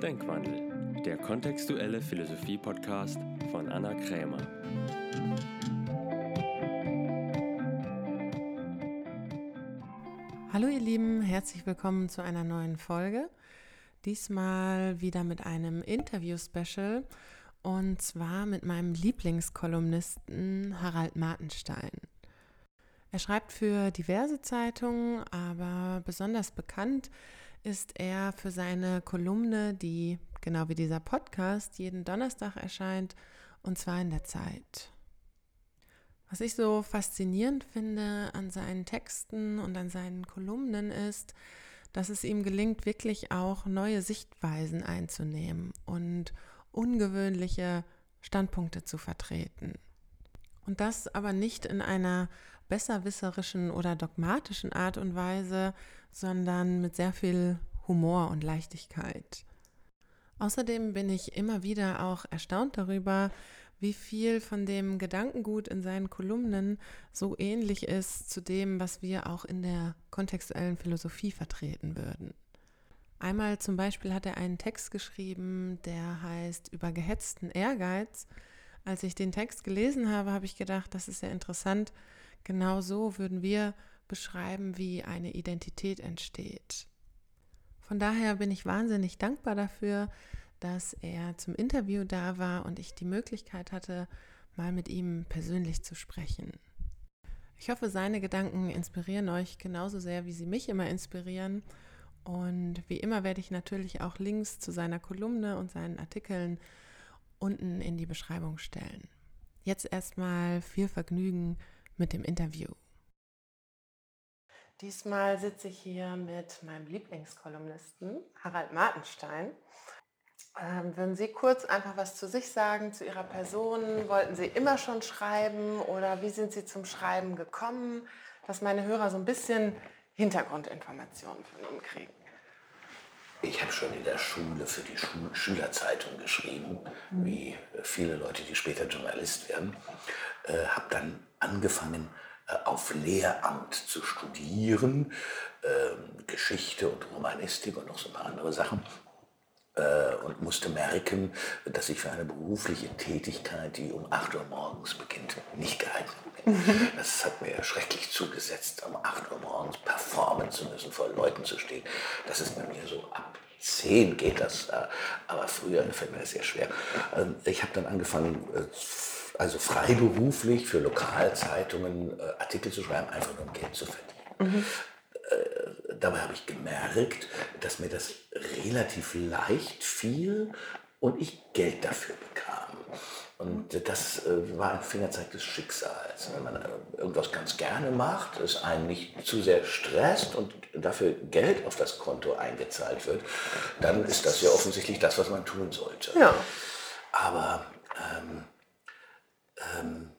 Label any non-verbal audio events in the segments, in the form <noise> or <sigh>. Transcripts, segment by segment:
Denkwandel, der kontextuelle Philosophie-Podcast von Anna Krämer. Hallo ihr Lieben, herzlich willkommen zu einer neuen Folge. Diesmal wieder mit einem Interview-Special und zwar mit meinem Lieblingskolumnisten Harald Martenstein. Er schreibt für diverse Zeitungen, aber besonders bekannt ist er für seine Kolumne, die genau wie dieser Podcast jeden Donnerstag erscheint, und zwar in der Zeit. Was ich so faszinierend finde an seinen Texten und an seinen Kolumnen ist, dass es ihm gelingt, wirklich auch neue Sichtweisen einzunehmen und ungewöhnliche Standpunkte zu vertreten. Und das aber nicht in einer besserwisserischen oder dogmatischen Art und Weise, sondern mit sehr viel Humor und Leichtigkeit. Außerdem bin ich immer wieder auch erstaunt darüber, wie viel von dem Gedankengut in seinen Kolumnen so ähnlich ist zu dem, was wir auch in der kontextuellen Philosophie vertreten würden. Einmal zum Beispiel hat er einen Text geschrieben, der heißt über gehetzten Ehrgeiz. Als ich den Text gelesen habe, habe ich gedacht, das ist ja interessant. Genau so würden wir beschreiben, wie eine Identität entsteht. Von daher bin ich wahnsinnig dankbar dafür, dass er zum Interview da war und ich die Möglichkeit hatte, mal mit ihm persönlich zu sprechen. Ich hoffe, seine Gedanken inspirieren euch genauso sehr, wie sie mich immer inspirieren. Und wie immer werde ich natürlich auch Links zu seiner Kolumne und seinen Artikeln unten in die Beschreibung stellen. Jetzt erstmal viel Vergnügen mit dem Interview. Diesmal sitze ich hier mit meinem Lieblingskolumnisten Harald Martenstein. Ähm, würden Sie kurz einfach was zu sich sagen, zu Ihrer Person? Wollten Sie immer schon schreiben oder wie sind Sie zum Schreiben gekommen? Dass meine Hörer so ein bisschen Hintergrundinformationen von Ihnen kriegen. Ich habe schon in der Schule für die Schul Schülerzeitung geschrieben, mhm. wie viele Leute, die später Journalist werden. Äh, habe dann angefangen, äh, auf Lehramt zu studieren, äh, Geschichte und Romanistik und noch so ein paar andere Sachen äh, und musste merken, dass ich für eine berufliche Tätigkeit, die um 8 Uhr morgens beginnt, nicht geeignet bin. Mhm. Das hat mir schrecklich zugesetzt, um 8 Uhr morgens performen zu müssen, vor Leuten zu stehen. Das ist bei mir so ab 10 geht das, äh, aber früher fällt mir das sehr schwer. Ähm, ich habe dann angefangen, also freiberuflich für Lokalzeitungen Artikel zu schreiben, einfach nur um Geld zu verdienen. Mhm dabei habe ich gemerkt, dass mir das relativ leicht fiel und ich Geld dafür bekam. Und das äh, war ein Fingerzeig des Schicksals. Wenn man äh, irgendwas ganz gerne macht, es einen nicht zu sehr stresst und dafür Geld auf das Konto eingezahlt wird, dann ist das ja offensichtlich das, was man tun sollte. Ja. Aber ähm, ähm,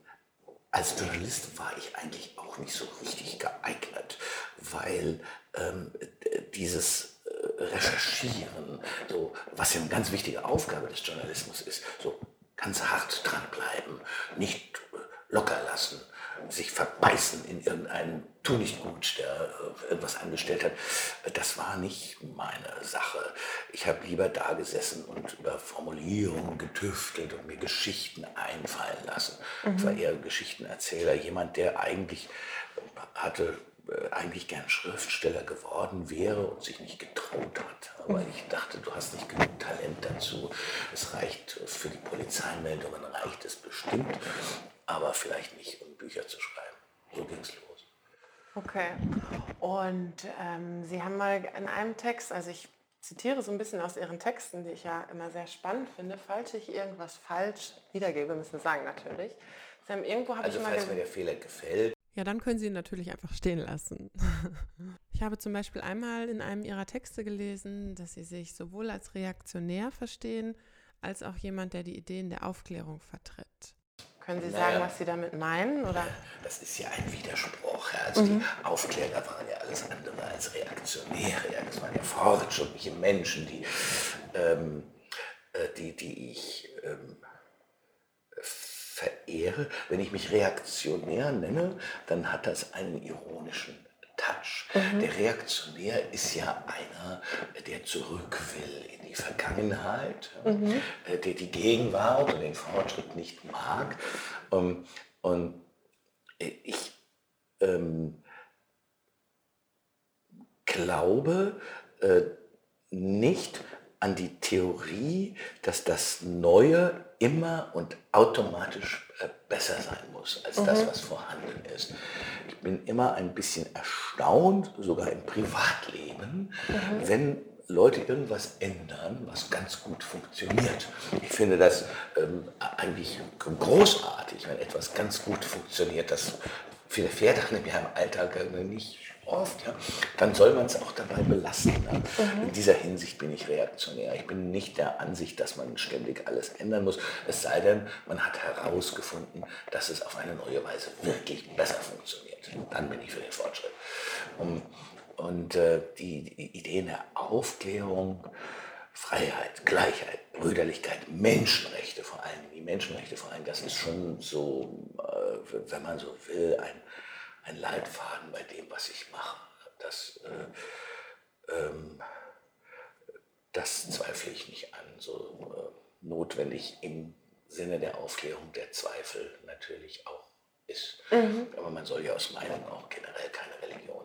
als Journalist war ich eigentlich auch nicht so richtig geeignet, weil ähm, dieses äh, Recherchieren, so, was ja eine ganz wichtige Aufgabe des Journalismus ist, so ganz hart dranbleiben, nicht äh, locker lassen, sich verbeißen in irgendeinen Tu nicht gut, der äh, irgendwas angestellt hat. Das war nicht meine Sache. Ich habe lieber da gesessen und über Formulierungen getüftelt und mir Geschichten einfallen lassen. Mhm. Ich war eher Geschichtenerzähler, jemand, der eigentlich hatte äh, eigentlich gern Schriftsteller geworden wäre und sich nicht getraut hat. Aber ich dachte, du hast nicht genug Talent dazu. Es reicht für die Polizeimeldungen, reicht es bestimmt, aber vielleicht nicht, um Bücher zu schreiben. So ging es los. Okay. Und ähm, Sie haben mal in einem Text, also ich zitiere so ein bisschen aus Ihren Texten, die ich ja immer sehr spannend finde, falls ich irgendwas falsch wiedergebe, müssen Sie sagen natürlich. Sie haben irgendwo habe also ich mal falls mir der Fehler gefällt, ja, dann können Sie ihn natürlich einfach stehen lassen. <laughs> Ich habe zum Beispiel einmal in einem Ihrer Texte gelesen, dass Sie sich sowohl als Reaktionär verstehen, als auch jemand, der die Ideen der Aufklärung vertritt. Können Sie sagen, naja, was Sie damit meinen? Oder? Das ist ja ein Widerspruch. Also mhm. die Aufklärer waren ja alles andere als Reaktionäre. Das waren ja fortschrittliche Menschen, die, ähm, äh, die, die ich ähm, verehre. Wenn ich mich reaktionär nenne, dann hat das einen ironischen Touch. Mhm. Der Reaktionär ist ja einer, der zurück will die Vergangenheit, mhm. der die Gegenwart und den Fortschritt nicht mag. Ähm, und ich ähm, glaube äh, nicht an die Theorie, dass das Neue immer und automatisch äh, besser sein muss als mhm. das, was vorhanden ist. Ich bin immer ein bisschen erstaunt, sogar im Privatleben, mhm. wenn Leute irgendwas ändern, was ganz gut funktioniert. Ich finde das ähm, eigentlich großartig, wenn etwas ganz gut funktioniert. Das viele Pferde haben ja im Alltag nicht oft, ja, dann soll man es auch dabei belassen. Ja. Mhm. In dieser Hinsicht bin ich reaktionär. Ich bin nicht der Ansicht, dass man ständig alles ändern muss, es sei denn, man hat herausgefunden, dass es auf eine neue Weise wirklich besser funktioniert. Dann bin ich für den Fortschritt. Und, und äh, die, die Ideen der Aufklärung, Freiheit, Gleichheit, Brüderlichkeit, Menschenrechte vor allem, die Menschenrechte vor allem, das ist schon so, äh, wenn man so will, ein ein Leitfaden bei dem, was ich mache. Das, äh, ähm, das zweifle ich nicht an. So äh, notwendig im Sinne der Aufklärung der Zweifel natürlich auch ist. Mhm. Aber man soll ja aus Meinung auch generell keine Religion.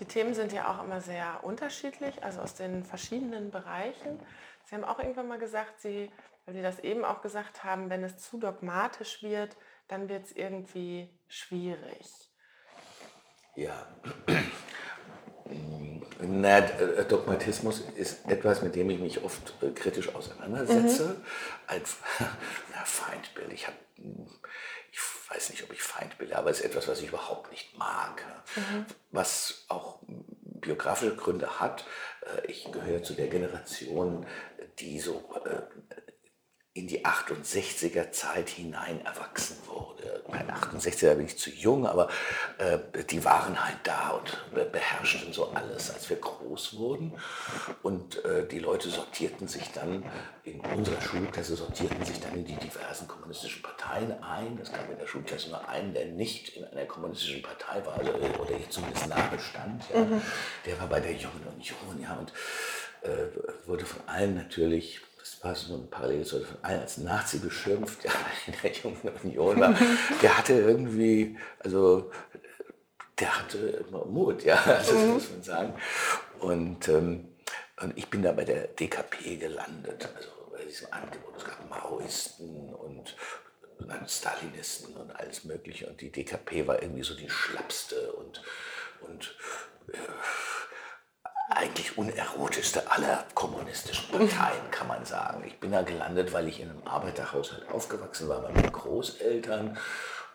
Die Themen sind ja auch immer sehr unterschiedlich, also aus den verschiedenen Bereichen. Sie haben auch irgendwann mal gesagt, Sie, weil Sie das eben auch gesagt haben, wenn es zu dogmatisch wird, dann wird es irgendwie schwierig. Ja. <clears throat> Na, äh, Dogmatismus ist etwas, mit dem ich mich oft äh, kritisch auseinandersetze. Mhm. Ein <laughs> na, Feindbild. Ich, hab, ich weiß nicht, ob ich Feindbild habe, aber es ist etwas, was ich überhaupt nicht mag. Mhm. Was auch biografische Gründe hat. Äh, ich gehöre zu der Generation, die so in die 68er Zeit hinein erwachsen wurde. Bei 68er bin ich zu jung, aber äh, die waren halt da und beherrschten so alles, als wir groß wurden. Und äh, die Leute sortierten sich dann, in unserer Schulklasse sortierten sich dann in die diversen kommunistischen Parteien ein. Es gab in der Schulklasse nur einen, der nicht in einer kommunistischen Partei war, also, oder zumindest nahe stand. Ja. Mhm. Der war bei der Jungen Union, ja, und äh, wurde von allen natürlich das war so ein Parallel von allen als Nazi beschimpft, <laughs> ja, in der Jungen Union war, der hatte irgendwie, also der hatte immer Mut, ja, <laughs> das mhm. muss man sagen. Und, ähm, und ich bin da bei der DKP gelandet, also bei diesem Angebot. Es gab Maoisten und Stalinisten und alles Mögliche. Und die DKP war irgendwie so die schlappste und, und äh, eigentlich unerotischste aller kommunistischen Parteien, kann man sagen. Ich bin da gelandet, weil ich in einem Arbeiterhaushalt aufgewachsen war, bei meinen Großeltern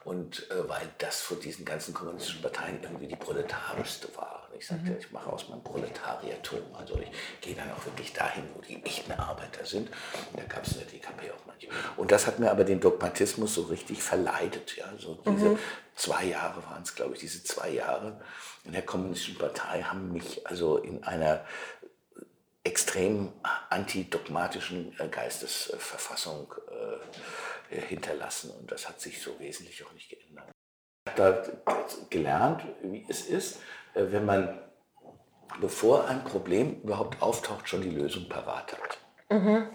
und äh, weil das von diesen ganzen kommunistischen Parteien irgendwie die proletarischste war. Und ich sagte, mhm. ich mache aus meinem Proletariertum. Also ich gehe dann auch wirklich dahin, wo die echten Arbeiter sind. Und da gab es in der DKP auch manche. Und das hat mir aber den Dogmatismus so richtig verleidet. Ja? So diese mhm. zwei Jahre waren es, glaube ich, diese zwei Jahre in der Kommunistischen Partei haben mich also in einer extrem antidogmatischen äh, Geistesverfassung äh, hinterlassen. Und das hat sich so wesentlich auch nicht geändert. Ich habe da gelernt, wie es ist, äh, wenn man, bevor ein Problem überhaupt auftaucht, schon die Lösung parat hat. Mhm.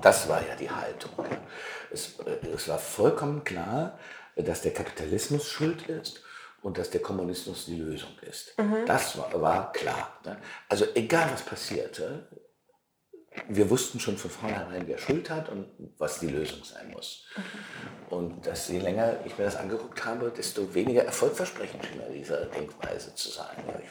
Das war ja die Haltung. Es, äh, es war vollkommen klar, dass der Kapitalismus schuld ist und dass der Kommunismus die Lösung ist. Mhm. Das war, war klar. Ne? Also egal was passierte, wir wussten schon von vornherein, wer Schuld hat und was die Lösung sein muss. Und dass je länger ich mir das angeguckt habe, desto weniger erfolgversprechend schien diese Denkweise zu sein. Ich,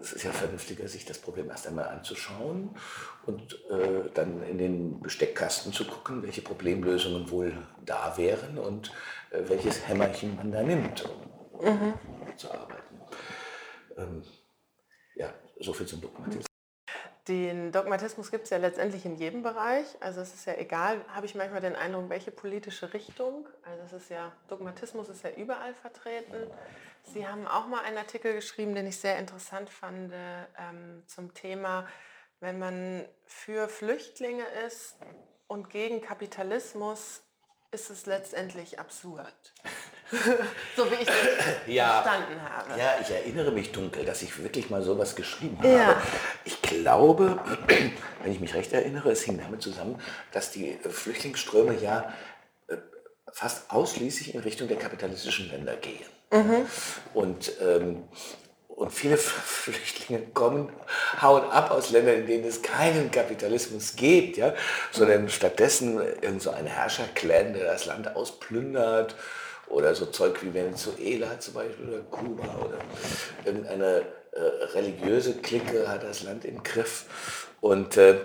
es ist ja vernünftiger, sich das Problem erst einmal anzuschauen und äh, dann in den Besteckkasten zu gucken, welche Problemlösungen wohl da wären und äh, welches Hämmerchen man da nimmt, um mhm. zu arbeiten. Ähm, ja, soviel zum Dogmatismus. Den Dogmatismus gibt es ja letztendlich in jedem Bereich. Also es ist ja egal, habe ich manchmal den Eindruck, welche politische Richtung. Also es ist ja, Dogmatismus ist ja überall vertreten. Sie haben auch mal einen Artikel geschrieben, den ich sehr interessant fand, ähm, zum Thema, wenn man für Flüchtlinge ist und gegen Kapitalismus, ist es letztendlich absurd. <laughs> so wie ich es ja, verstanden habe. Ja, ich erinnere mich dunkel, dass ich wirklich mal sowas geschrieben habe. Ja. Ich glaube, <clears throat> wenn ich mich recht erinnere, es hing damit zusammen, dass die Flüchtlingsströme ja äh, fast ausschließlich in Richtung der kapitalistischen Länder gehen. Mhm. Und ähm, und viele Flüchtlinge kommen, hauen ab aus Ländern, in denen es keinen Kapitalismus gibt, ja, sondern stattdessen irgend so ein Herrscherclan, der das Land ausplündert oder so Zeug wie Venezuela zum Beispiel oder Kuba oder irgendeine äh, religiöse Clique hat das Land im Griff und äh,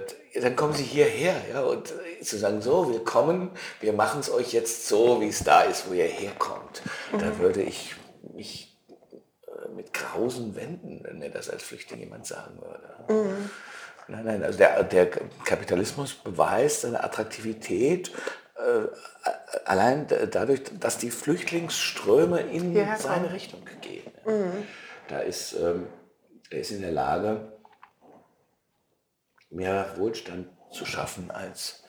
dann kommen sie hierher ja, und äh, zu sagen, so, willkommen, wir machen es euch jetzt so, wie es da ist, wo ihr herkommt. Mhm. Da würde ich mich mit grausen Wänden, wenn mir das als Flüchtling jemand sagen würde. Mhm. Nein, nein, also der, der Kapitalismus beweist seine Attraktivität äh, allein dadurch, dass die Flüchtlingsströme in seine Richtung gehen. Mhm. Da ist, ähm, er ist in der Lage, mehr Wohlstand zu schaffen als,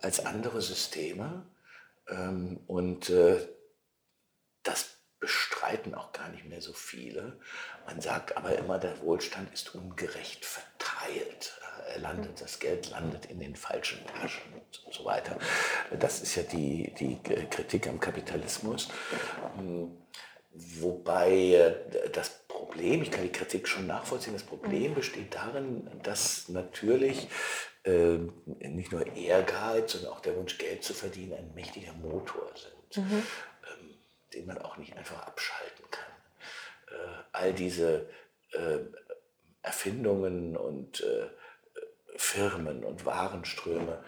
als andere Systeme. Ähm, und äh, das bestreiten auch gar nicht mehr so viele. Man sagt aber immer, der Wohlstand ist ungerecht verteilt. Er landet, das Geld landet in den falschen Taschen und so weiter. Das ist ja die, die Kritik am Kapitalismus. Hm, wobei äh, das Problem, ich kann die Kritik schon nachvollziehen, das Problem mhm. besteht darin, dass natürlich äh, nicht nur Ehrgeiz, sondern auch der Wunsch, Geld zu verdienen, ein mächtiger Motor sind. Mhm den man auch nicht einfach abschalten kann. Äh, all diese äh, Erfindungen und äh, Firmen und Warenströme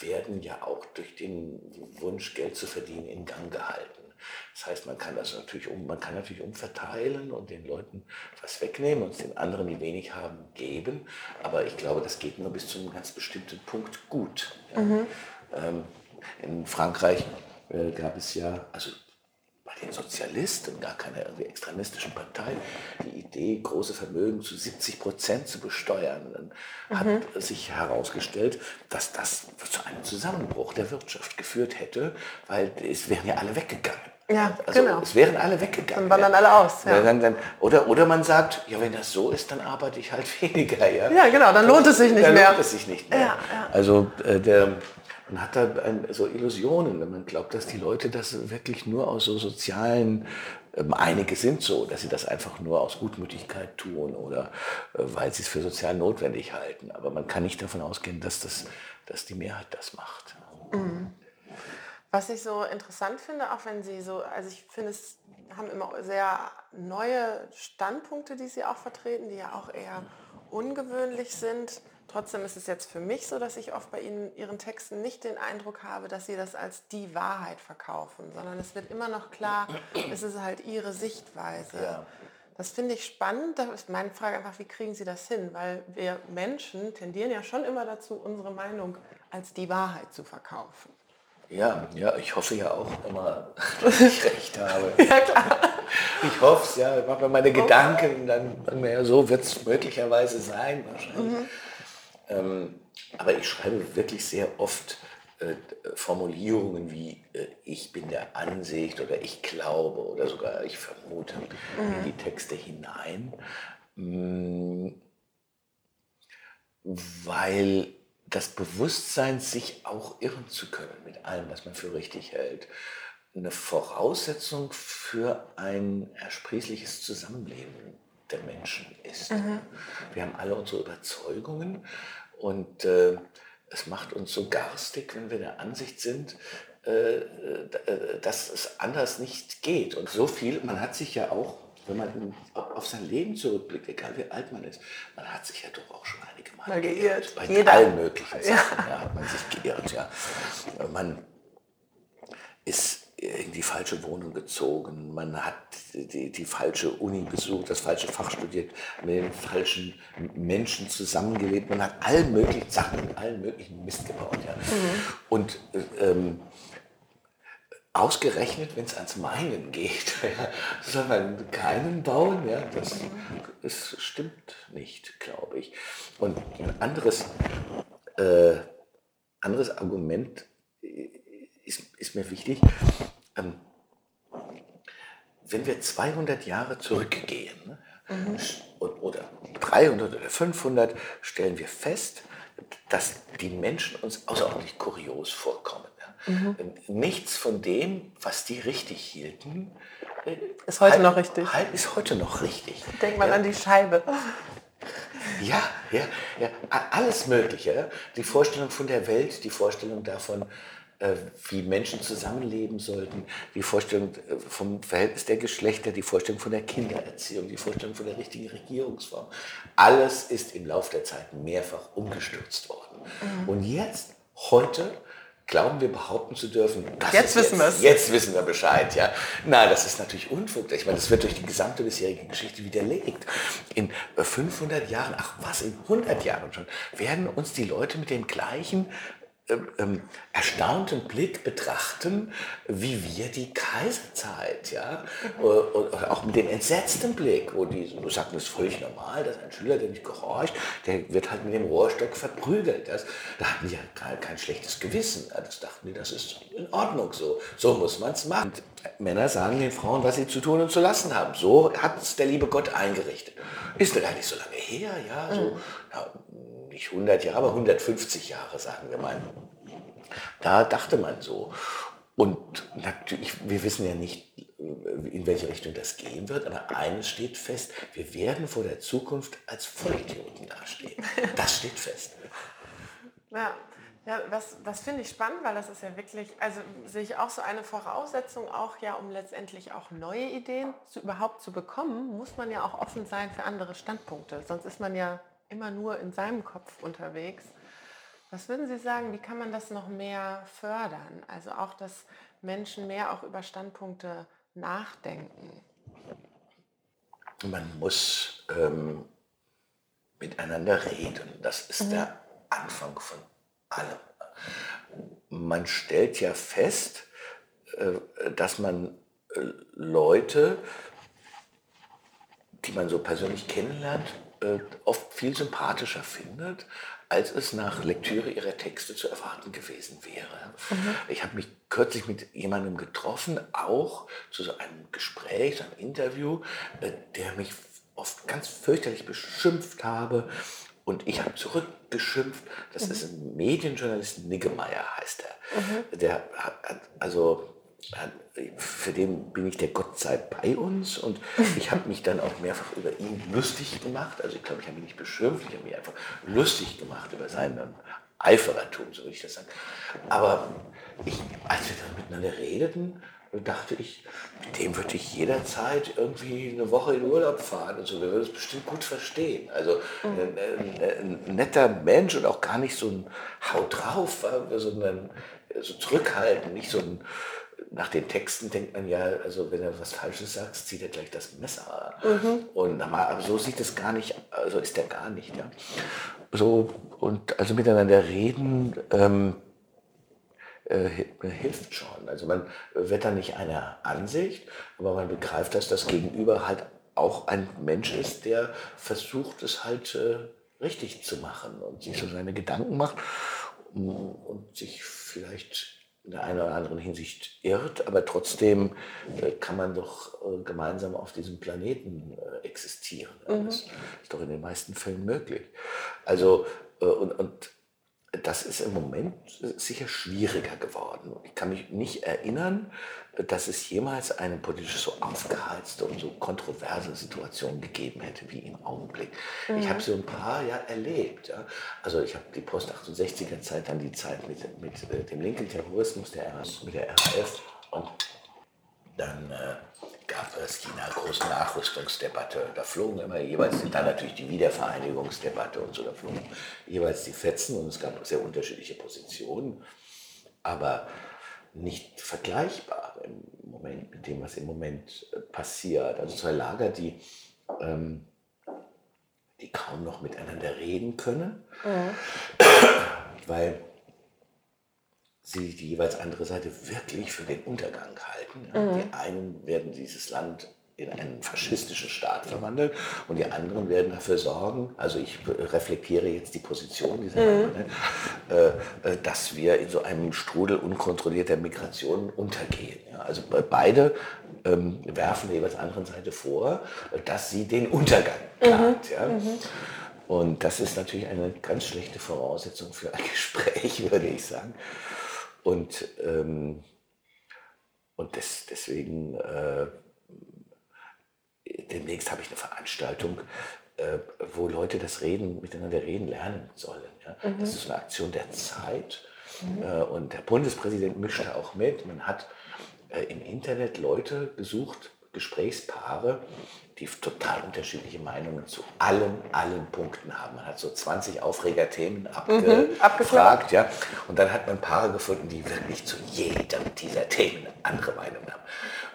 werden ja auch durch den Wunsch, Geld zu verdienen, in Gang gehalten. Das heißt, man kann das natürlich um, man kann natürlich umverteilen und den Leuten was wegnehmen und den anderen, die wenig haben, geben. Aber ich glaube, das geht nur bis zu einem ganz bestimmten Punkt gut. Ja. Mhm. Ähm, in Frankreich äh, gab es ja, also den Sozialisten, gar keiner irgendwie extremistischen Partei, die Idee, große Vermögen zu 70 Prozent zu besteuern. Dann hat mhm. sich herausgestellt, dass das zu einem Zusammenbruch der Wirtschaft geführt hätte, weil es wären ja alle weggegangen. Ja, also genau. Es wären alle weggegangen. Dann wandern alle aus. Ja. Dann, dann, oder, oder man sagt, ja, wenn das so ist, dann arbeite ich halt <laughs> weniger. Ja, ja genau, dann lohnt es sich nicht dann mehr. Lohnt es sich nicht mehr. Ja, ja. Also äh, der man hat da ein, so Illusionen, wenn man glaubt, dass die Leute das wirklich nur aus so sozialen, ähm, einige sind so, dass sie das einfach nur aus Gutmütigkeit tun oder äh, weil sie es für sozial notwendig halten. Aber man kann nicht davon ausgehen, dass, das, dass die Mehrheit das macht. Mhm. Was ich so interessant finde, auch wenn Sie so, also ich finde, es haben immer sehr neue Standpunkte, die Sie auch vertreten, die ja auch eher ungewöhnlich sind. Trotzdem ist es jetzt für mich so, dass ich oft bei Ihnen, Ihren Texten nicht den Eindruck habe, dass Sie das als die Wahrheit verkaufen, sondern es wird immer noch klar, es ist halt Ihre Sichtweise. Ja. Das finde ich spannend. Da ist meine Frage einfach, wie kriegen Sie das hin? Weil wir Menschen tendieren ja schon immer dazu, unsere Meinung als die Wahrheit zu verkaufen. Ja, ja, ich hoffe ja auch immer, <laughs> dass ich recht habe. <laughs> ja, klar. Ich hoffe es, ja. Ich mache mir meine okay. Gedanken, dann, dann ja, so wird es möglicherweise sein wahrscheinlich. Mhm. Ähm, aber ich schreibe wirklich sehr oft äh, Formulierungen wie äh, ich bin der Ansicht oder ich glaube oder sogar ich vermute mhm. in die Texte hinein, mh, mm, weil das Bewusstsein, sich auch irren zu können mit allem, was man für richtig hält, eine Voraussetzung für ein ersprießliches Zusammenleben der Menschen ist. Mhm. Wir haben alle unsere Überzeugungen und äh, es macht uns so garstig, wenn wir der Ansicht sind, äh, äh, dass es anders nicht geht. Und so viel, man hat sich ja auch, wenn man auf sein Leben zurückblickt, egal wie alt man ist, man hat sich ja doch auch schon einige Mal, Mal geirrt. Bei Jeder. allen möglichen Sachen ja. Ja, hat man sich geirrt. Ja. Man ist in die falsche Wohnung gezogen, man hat die, die falsche Uni besucht, das falsche Fach studiert, mit den falschen Menschen zusammengelebt, man hat all möglichen Sachen, allen möglichen Mist gebaut. Ja. Mhm. Und ähm, ausgerechnet, wenn es ans Meinen geht, <laughs> ja, soll man keinen bauen, ja, das, das stimmt nicht, glaube ich. Und ein anderes, äh, anderes Argument ist, ist mir wichtig. Ähm, wenn wir 200 Jahre zurückgehen ne, mhm. oder 300 oder 500, stellen wir fest, dass die Menschen uns außerordentlich kurios vorkommen. Mhm. Nichts von dem, was die richtig hielten, äh, ist heute halt, noch richtig. Halt ist heute noch richtig. Denk mal ja. an die Scheibe. Ja, ja, ja, alles Mögliche. Die Vorstellung von der Welt, die Vorstellung davon, äh, wie Menschen zusammenleben sollten, die Vorstellung äh, vom Verhältnis der Geschlechter, die Vorstellung von der Kindererziehung, die Vorstellung von der richtigen Regierungsform. Alles ist im Laufe der Zeit mehrfach umgestürzt worden. Mhm. Und jetzt, heute, glauben wir behaupten zu dürfen, jetzt wissen wir es. Jetzt wissen wir Bescheid, ja. Na, das ist natürlich Unfug. Ich meine, das wird durch die gesamte bisherige Geschichte widerlegt. In 500 Jahren, ach was, in 100 Jahren schon, werden uns die Leute mit den gleichen ähm, ähm, erstaunten Blick betrachten, wie wir die Kaiserzeit, ja, mhm. und auch mit dem entsetzten Blick, wo die so sagten, das ist völlig normal, dass ein Schüler, der nicht gehorcht, der wird halt mit dem Rohrstock verprügelt. Das, da hatten die ja kein, kein schlechtes Gewissen. Das dachten die, das ist in Ordnung so. So muss man es machen. Und Männer sagen den Frauen, was sie zu tun und zu lassen haben. So hat es der liebe Gott eingerichtet. Ist gar nicht so lange her, ja, so, mhm. ja, nicht 100 Jahre, aber 150 Jahre, sagen wir mal. Da dachte man so. Und natürlich, wir wissen ja nicht, in welche Richtung das gehen wird, aber eines steht fest, wir werden vor der Zukunft als Vollidioten dastehen. Das steht fest. Ja, ja das, das finde ich spannend, weil das ist ja wirklich, also sehe ich auch so eine Voraussetzung, auch ja, um letztendlich auch neue Ideen zu, überhaupt zu bekommen, muss man ja auch offen sein für andere Standpunkte. Sonst ist man ja immer nur in seinem Kopf unterwegs. Was würden Sie sagen, wie kann man das noch mehr fördern? Also auch, dass Menschen mehr auch über Standpunkte nachdenken. Man muss ähm, miteinander reden. Das ist mhm. der Anfang von allem. Man stellt ja fest, äh, dass man äh, Leute, die man so persönlich kennenlernt, äh, oft viel sympathischer findet, als es nach Lektüre ihrer Texte zu erwarten gewesen wäre. Mhm. Ich habe mich kürzlich mit jemandem getroffen, auch zu so einem Gespräch, einem Interview, äh, der mich oft ganz fürchterlich beschimpft habe. Und ich habe zurückgeschimpft. Das mhm. ist ein Medienjournalist, Niggemeier heißt er. Mhm. Der hat, also für den bin ich der Gott sei bei uns und ich habe mich dann auch mehrfach über ihn lustig gemacht. Also ich glaube, ich habe ihn nicht beschimpft, ich habe mich einfach lustig gemacht über seinen Eiferertum, so würde ich das sagen. Aber ich, als wir dann miteinander redeten, dachte ich, mit dem würde ich jederzeit irgendwie eine Woche in Urlaub fahren und so, wir würden es bestimmt gut verstehen. Also ein, ein, ein, netter Mensch und auch gar nicht so ein Haut drauf, sondern so zurückhaltend, nicht so ein nach den Texten denkt man ja, also wenn er was Falsches sagt, zieht er gleich das Messer. Mhm. Und aber so sieht es gar nicht, also ist er gar nicht. Ja. So, und also miteinander reden ähm, äh, hilft schon. Also man wird da nicht einer Ansicht, aber man begreift, dass das Gegenüber halt auch ein Mensch ist, der versucht, es halt äh, richtig zu machen und sich so seine Gedanken macht und sich vielleicht in der einen oder anderen Hinsicht irrt, aber trotzdem äh, kann man doch äh, gemeinsam auf diesem Planeten äh, existieren. Mhm. Das ist doch in den meisten Fällen möglich. Also, äh, und, und das ist im Moment sicher schwieriger geworden. Ich kann mich nicht erinnern, dass es jemals eine politisch so aufgeheizte und so kontroverse Situation gegeben hätte wie im Augenblick. Mhm. Ich habe so ein paar ja erlebt. Ja. Also ich habe die Post-68er Zeit, dann die Zeit mit, mit äh, dem linken Terrorismus, der, mit der RAF und dann äh, gab es die große Nachrüstungsdebatte. Da flogen immer jeweils, dann natürlich die Wiedervereinigungsdebatte und so, da flogen jeweils die Fetzen und es gab sehr unterschiedliche Positionen, aber nicht vergleichbar im Moment mit dem, was im Moment äh, passiert. Also zwei Lager, die, ähm, die kaum noch miteinander reden können, mhm. weil sie die jeweils andere Seite wirklich für den Untergang halten. Mhm. Die einen werden dieses Land in einen faschistischen Staat verwandeln und die anderen werden dafür sorgen, also ich reflektiere jetzt die Position dieser mhm. Länder, ne, äh, dass wir in so einem Strudel unkontrollierter Migration untergehen. Ja. Also beide ähm, werfen der jeweils anderen Seite vor, dass sie den Untergang plant. Ja? Und das ist natürlich eine ganz schlechte Voraussetzung für ein <laughs> Gespräch, würde ich sagen. Und, ähm, und des, deswegen, äh, demnächst habe ich eine Veranstaltung, äh, wo Leute das Reden, miteinander reden lernen sollen. Ja? Mhm. Das ist eine Aktion der Zeit. Mhm. Äh, und der Bundespräsident mischt da auch mit. Man hat äh, im Internet Leute gesucht, Gesprächspaare, die total unterschiedliche Meinungen zu allen, allen Punkten haben. Man hat so 20 Aufregerthemen abge mhm, abgefragt, ja. Und dann hat man Paare gefunden, die wirklich zu jedem dieser Themen andere Meinungen haben.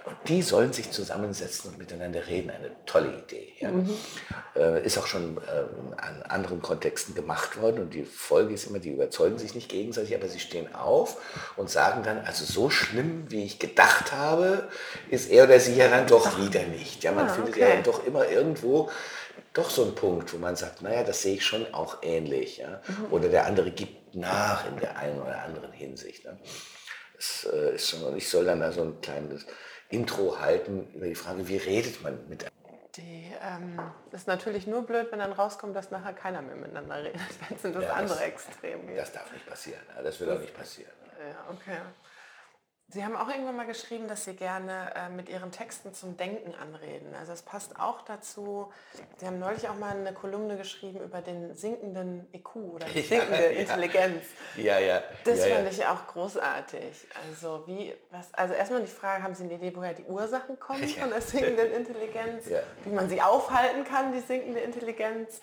Und die sollen sich zusammensetzen und miteinander reden. Eine tolle Idee. Ja. Mhm. Äh, ist auch schon äh, an anderen Kontexten gemacht worden. Und die Folge ist immer, die überzeugen sich nicht gegenseitig, aber sie stehen auf und sagen dann, also so schlimm, wie ich gedacht habe, ist er oder sie ja dann doch wieder nicht. Ja, man ah, findet okay. ja dann doch immer irgendwo doch so einen Punkt, wo man sagt, naja, das sehe ich schon auch ähnlich. Ja? Mhm. Oder der andere gibt nach in der einen oder anderen Hinsicht. Ne? Das äh, ist schon, und ich soll dann da so ein kleines Intro halten über die Frage, wie redet man mit die ähm, ist natürlich nur blöd, wenn dann rauskommt, dass nachher keiner mehr miteinander redet, wenn es in das ja, andere das, Extrem geht. Das darf nicht passieren. Das wird auch nicht passieren. Ja, okay. Sie haben auch irgendwann mal geschrieben, dass Sie gerne äh, mit Ihren Texten zum Denken anreden. Also es passt auch dazu. Sie haben neulich auch mal eine Kolumne geschrieben über den sinkenden IQ oder die <laughs> sinkende ja, Intelligenz. Ja, ja. Das ja, fand ich auch großartig. Also wie, was, also erstmal die Frage, haben Sie eine Idee, woher die Ursachen kommen <laughs> von der sinkenden Intelligenz? Wie man sie aufhalten kann, die sinkende Intelligenz?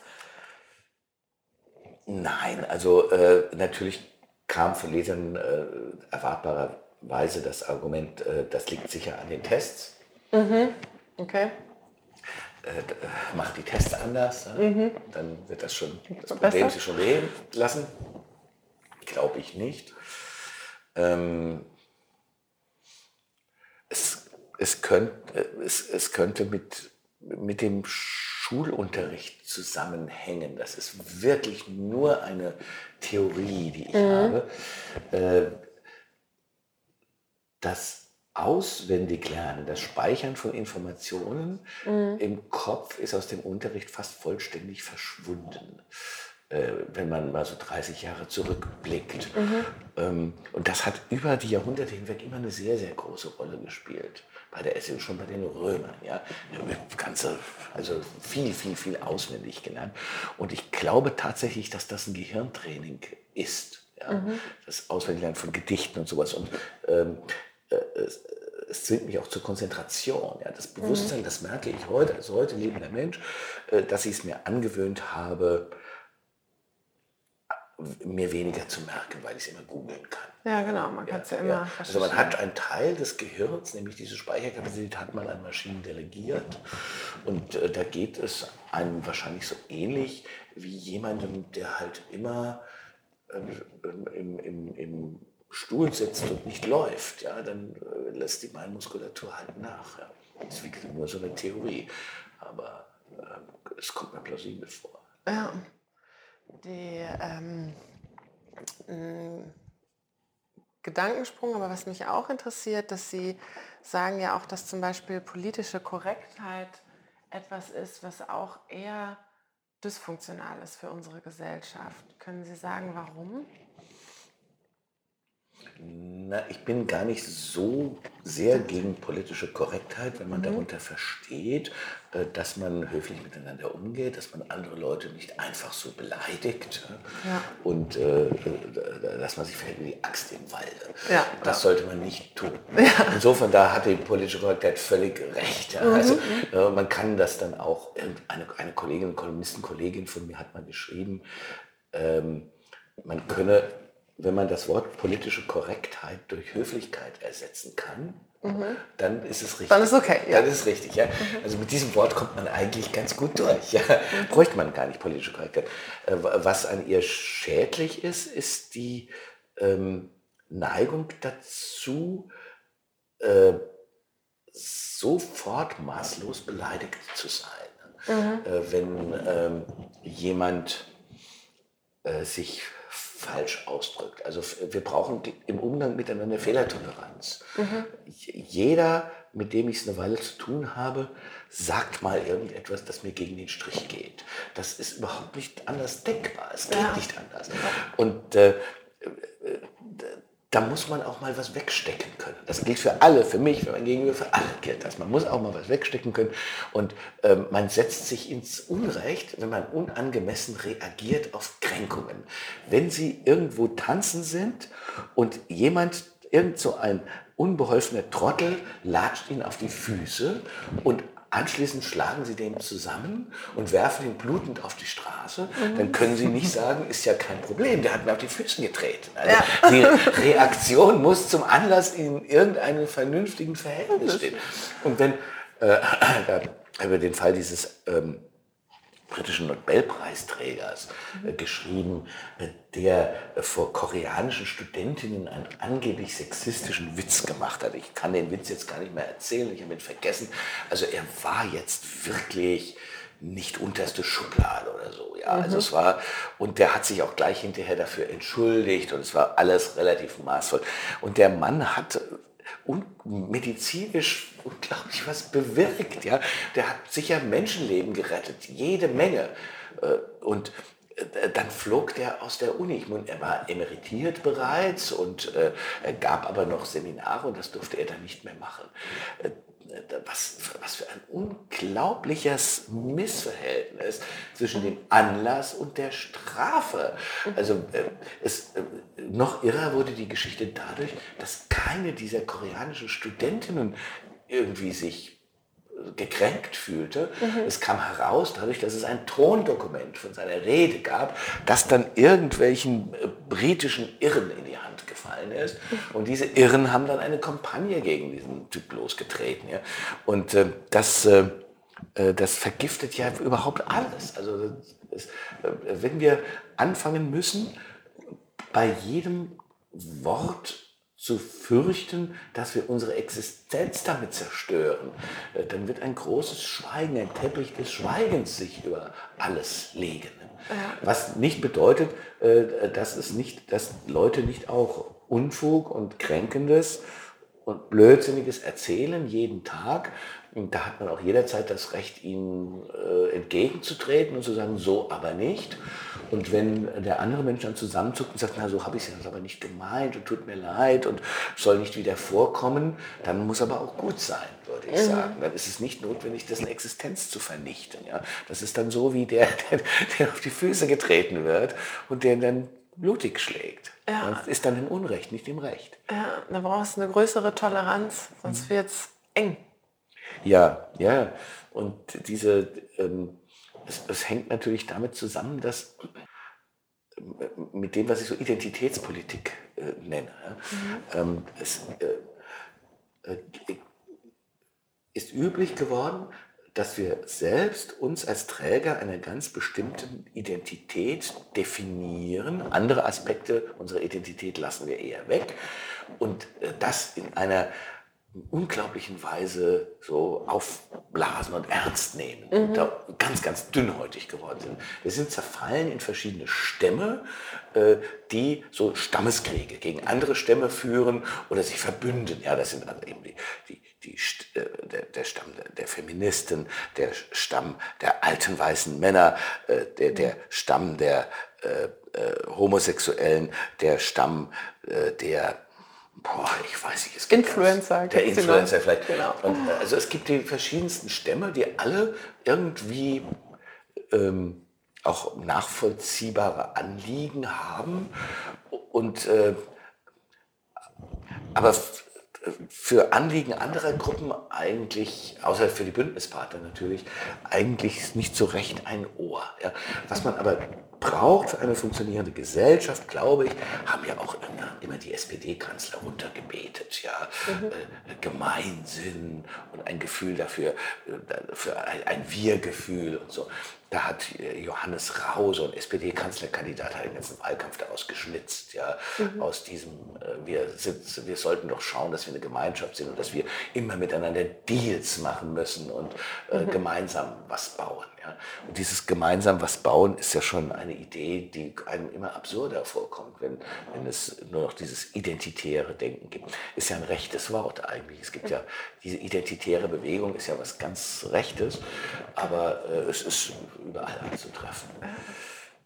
Nein, also äh, natürlich kam von Lesern äh, erwartbarer Weise das Argument, äh, das liegt sicher an den Tests. Mhm. Okay. Äh, äh macht die Tests anders, ne? mhm. dann wird das schon das Problem sich schon reden lassen. Glaube ich nicht. Ähm, es, es, könnt, es, es könnte mit, mit dem Schulunterricht zusammenhängen. Das ist wirklich nur eine Theorie, die ich mhm. habe. Äh, das Auswendiglernen, das Speichern von Informationen mhm. im Kopf ist aus dem Unterricht fast vollständig verschwunden, äh, wenn man mal so 30 Jahre zurückblickt. Mhm. Ähm, und das hat über die Jahrhunderte hinweg immer eine sehr, sehr große Rolle gespielt. Bei der SEO, schon bei den Römern. Ja. Ganze, also viel, viel, viel auswendig gelernt. Und ich glaube tatsächlich, dass das ein Gehirntraining ist. Ja. Mhm. Das Auswendiglernen von Gedichten und sowas. Und ähm, äh, es, es zwingt mich auch zur Konzentration. Ja. Das Bewusstsein, mhm. das merke ich heute, als heute lebender Mensch, äh, dass ich es mir angewöhnt habe, mir weniger zu merken, weil ich es immer googeln kann. Ja, genau, man kann es ja, ja, immer ja. Also man hat einen Teil des Gehirns, nämlich diese Speicherkapazität, hat man an Maschinen delegiert. Und äh, da geht es einem wahrscheinlich so ähnlich wie jemandem, der halt immer äh, im, im, im Stuhl sitzt und nicht läuft, ja, dann äh, lässt die Beinmuskulatur halt nach. Ja. Das ist wie nur so eine Theorie, aber äh, es kommt mir plausibel vor. Ja. Die ähm, Gedankensprung, aber was mich auch interessiert, dass Sie sagen ja auch, dass zum Beispiel politische Korrektheit etwas ist, was auch eher dysfunktional ist für unsere Gesellschaft. Können Sie sagen, warum? Na, ich bin gar nicht so sehr gegen politische Korrektheit, wenn man mhm. darunter versteht, äh, dass man höflich miteinander umgeht, dass man andere Leute nicht einfach so beleidigt ja. und äh, dass man sich verhält wie die Axt im Walde. Ja, das ja. sollte man nicht tun. <laughs> Insofern, da hat die politische Korrektheit völlig recht. Mhm. Also, äh, man kann das dann auch, eine, eine Kollegin, eine Kolumnistenkollegin von mir hat mal geschrieben, ähm, man könne wenn man das Wort politische Korrektheit durch Höflichkeit ersetzen kann, mhm. dann ist es richtig. Dann ist okay. Ja. Dann ist es richtig, ja. Mhm. Also mit diesem Wort kommt man eigentlich ganz gut durch. Ja. Mhm. Bräuchte man gar nicht politische Korrektheit. Äh, was an ihr schädlich ist, ist die ähm, Neigung dazu, äh, sofort maßlos beleidigt zu sein. Mhm. Äh, wenn ähm, jemand äh, sich falsch ausdrückt. Also wir brauchen im Umgang miteinander Fehlertoleranz. Mhm. Jeder, mit dem ich es eine Weile zu tun habe, sagt mal irgendetwas, das mir gegen den Strich geht. Das ist überhaupt nicht anders denkbar. Es geht ja. nicht anders. Und äh, da muss man auch mal was wegstecken können. Das gilt für alle, für mich, für mein Gegenüber, für alle gilt das. Man muss auch mal was wegstecken können und ähm, man setzt sich ins Unrecht, wenn man unangemessen reagiert auf Kränkungen. Wenn Sie irgendwo tanzen sind und jemand, irgend so ein unbeholfener Trottel, latscht Ihnen auf die Füße und Anschließend schlagen sie den zusammen und werfen ihn blutend auf die Straße. Mhm. Dann können sie nicht sagen, ist ja kein Problem, der hat mir auf die Füße getreten. Also ja. die Reaktion muss zum Anlass in irgendeinem vernünftigen Verhältnis stehen. Und wenn äh, <clears throat> über den Fall dieses ähm, britischen Nobelpreisträgers äh, geschrieben, äh, der äh, vor koreanischen Studentinnen einen angeblich sexistischen Witz gemacht hat. Ich kann den Witz jetzt gar nicht mehr erzählen, ich habe ihn vergessen. Also er war jetzt wirklich nicht unterste Schublade oder so. Ja, also mhm. es war, und der hat sich auch gleich hinterher dafür entschuldigt und es war alles relativ maßvoll. Und der Mann hat und medizinisch unglaublich was bewirkt. Ja? Der hat sicher Menschenleben gerettet, jede Menge. Äh, und äh, dann flog der aus der Uni. Er war emeritiert bereits und äh, gab aber noch Seminare und das durfte er dann nicht mehr machen was, was für ein unglaubliches Missverhältnis zwischen dem Anlass und der Strafe. Also äh, es, äh, noch irrer wurde die Geschichte dadurch, dass keine dieser koreanischen Studentinnen irgendwie sich gekränkt fühlte. Mhm. Es kam heraus, dadurch, dass es ein Tondokument von seiner Rede gab, das dann irgendwelchen äh, britischen Irren in die Gefallen ist. Und diese Irren haben dann eine Kampagne gegen diesen Typ losgetreten. Ja. Und äh, das, äh, äh das vergiftet ja überhaupt alles. Also das, äh, wenn wir anfangen müssen, bei jedem Wort zu fürchten, dass wir unsere Existenz damit zerstören, äh, dann wird ein großes Schweigen, ein Teppich des Schweigens sich über alles legen. Was nicht bedeutet, äh, dass, es nicht, dass Leute nicht auch Unfug und Kränkendes und Blödsinniges erzählen jeden Tag. Und da hat man auch jederzeit das Recht, ihnen äh, entgegenzutreten und zu sagen, so aber nicht. Und wenn der andere Mensch dann zusammenzuckt und sagt, na so habe ich es aber nicht gemeint und tut mir leid und soll nicht wieder vorkommen, dann muss aber auch gut sein, würde ich mhm. sagen. Dann ist es nicht notwendig, dessen Existenz zu vernichten. Ja? Das ist dann so wie der, <laughs> der, der auf die Füße getreten wird und der dann blutig schlägt. Ja. Das ist dann im Unrecht, nicht im Recht. Ja, da brauchst du eine größere Toleranz, sonst mhm. wird es eng. Ja, ja. Und diese, ähm, es, es, hängt natürlich damit zusammen, dass äh, mit dem, was ich so Identitätspolitik äh, nenne, mhm. ähm, es äh, äh, ist üblich geworden, dass wir selbst uns als Träger einer ganz bestimmten Identität definieren. Andere Aspekte unserer Identität lassen wir eher weg. Und äh, das in einer unglaublichen Weise so aufblasen und ernst nehmen mhm. und da ganz, ganz dünnhäutig geworden sind. Wir sind zerfallen in verschiedene Stämme, äh, die so Stammeskriege gegen andere Stämme führen oder sich verbünden. Ja, das sind eben die, die, die, äh, der, der, Stamm der, Feministen, der Stamm der alten weißen Männer, äh, der, der Stamm der äh, Homosexuellen, der Stamm der boah, ich weiß nicht, es gibt Influencer. Der Influencer vielleicht. Genau. Und, äh, also es gibt die verschiedensten Stämme, die alle irgendwie ähm, auch nachvollziehbare Anliegen haben. Und äh, aber für Anliegen anderer Gruppen eigentlich, außer für die Bündnispartner natürlich, eigentlich nicht so recht ein Ohr. Ja. Was man aber braucht für eine funktionierende Gesellschaft, glaube ich, haben ja auch immer, immer die SPD-Kanzler runtergebetet. Ja? Mhm. Äh, Gemeinsinn und ein Gefühl dafür, äh, für ein, ein Wir-Gefühl und so. Da hat äh, Johannes Rau, so ein SPD-Kanzlerkandidat, den ganzen Wahlkampf daraus geschnitzt. Ja? Mhm. Aus diesem, wir, sind, wir sollten doch schauen, dass wir eine Gemeinschaft sind und dass wir immer miteinander Deals machen müssen und mhm. gemeinsam was bauen. Ja? Und dieses gemeinsam was bauen ist ja schon eine Idee, die einem immer absurder vorkommt, wenn, wenn es nur noch dieses identitäre Denken gibt. Ist ja ein rechtes Wort eigentlich. Es gibt ja diese identitäre Bewegung, ist ja was ganz Rechtes, aber äh, es ist überall anzutreffen.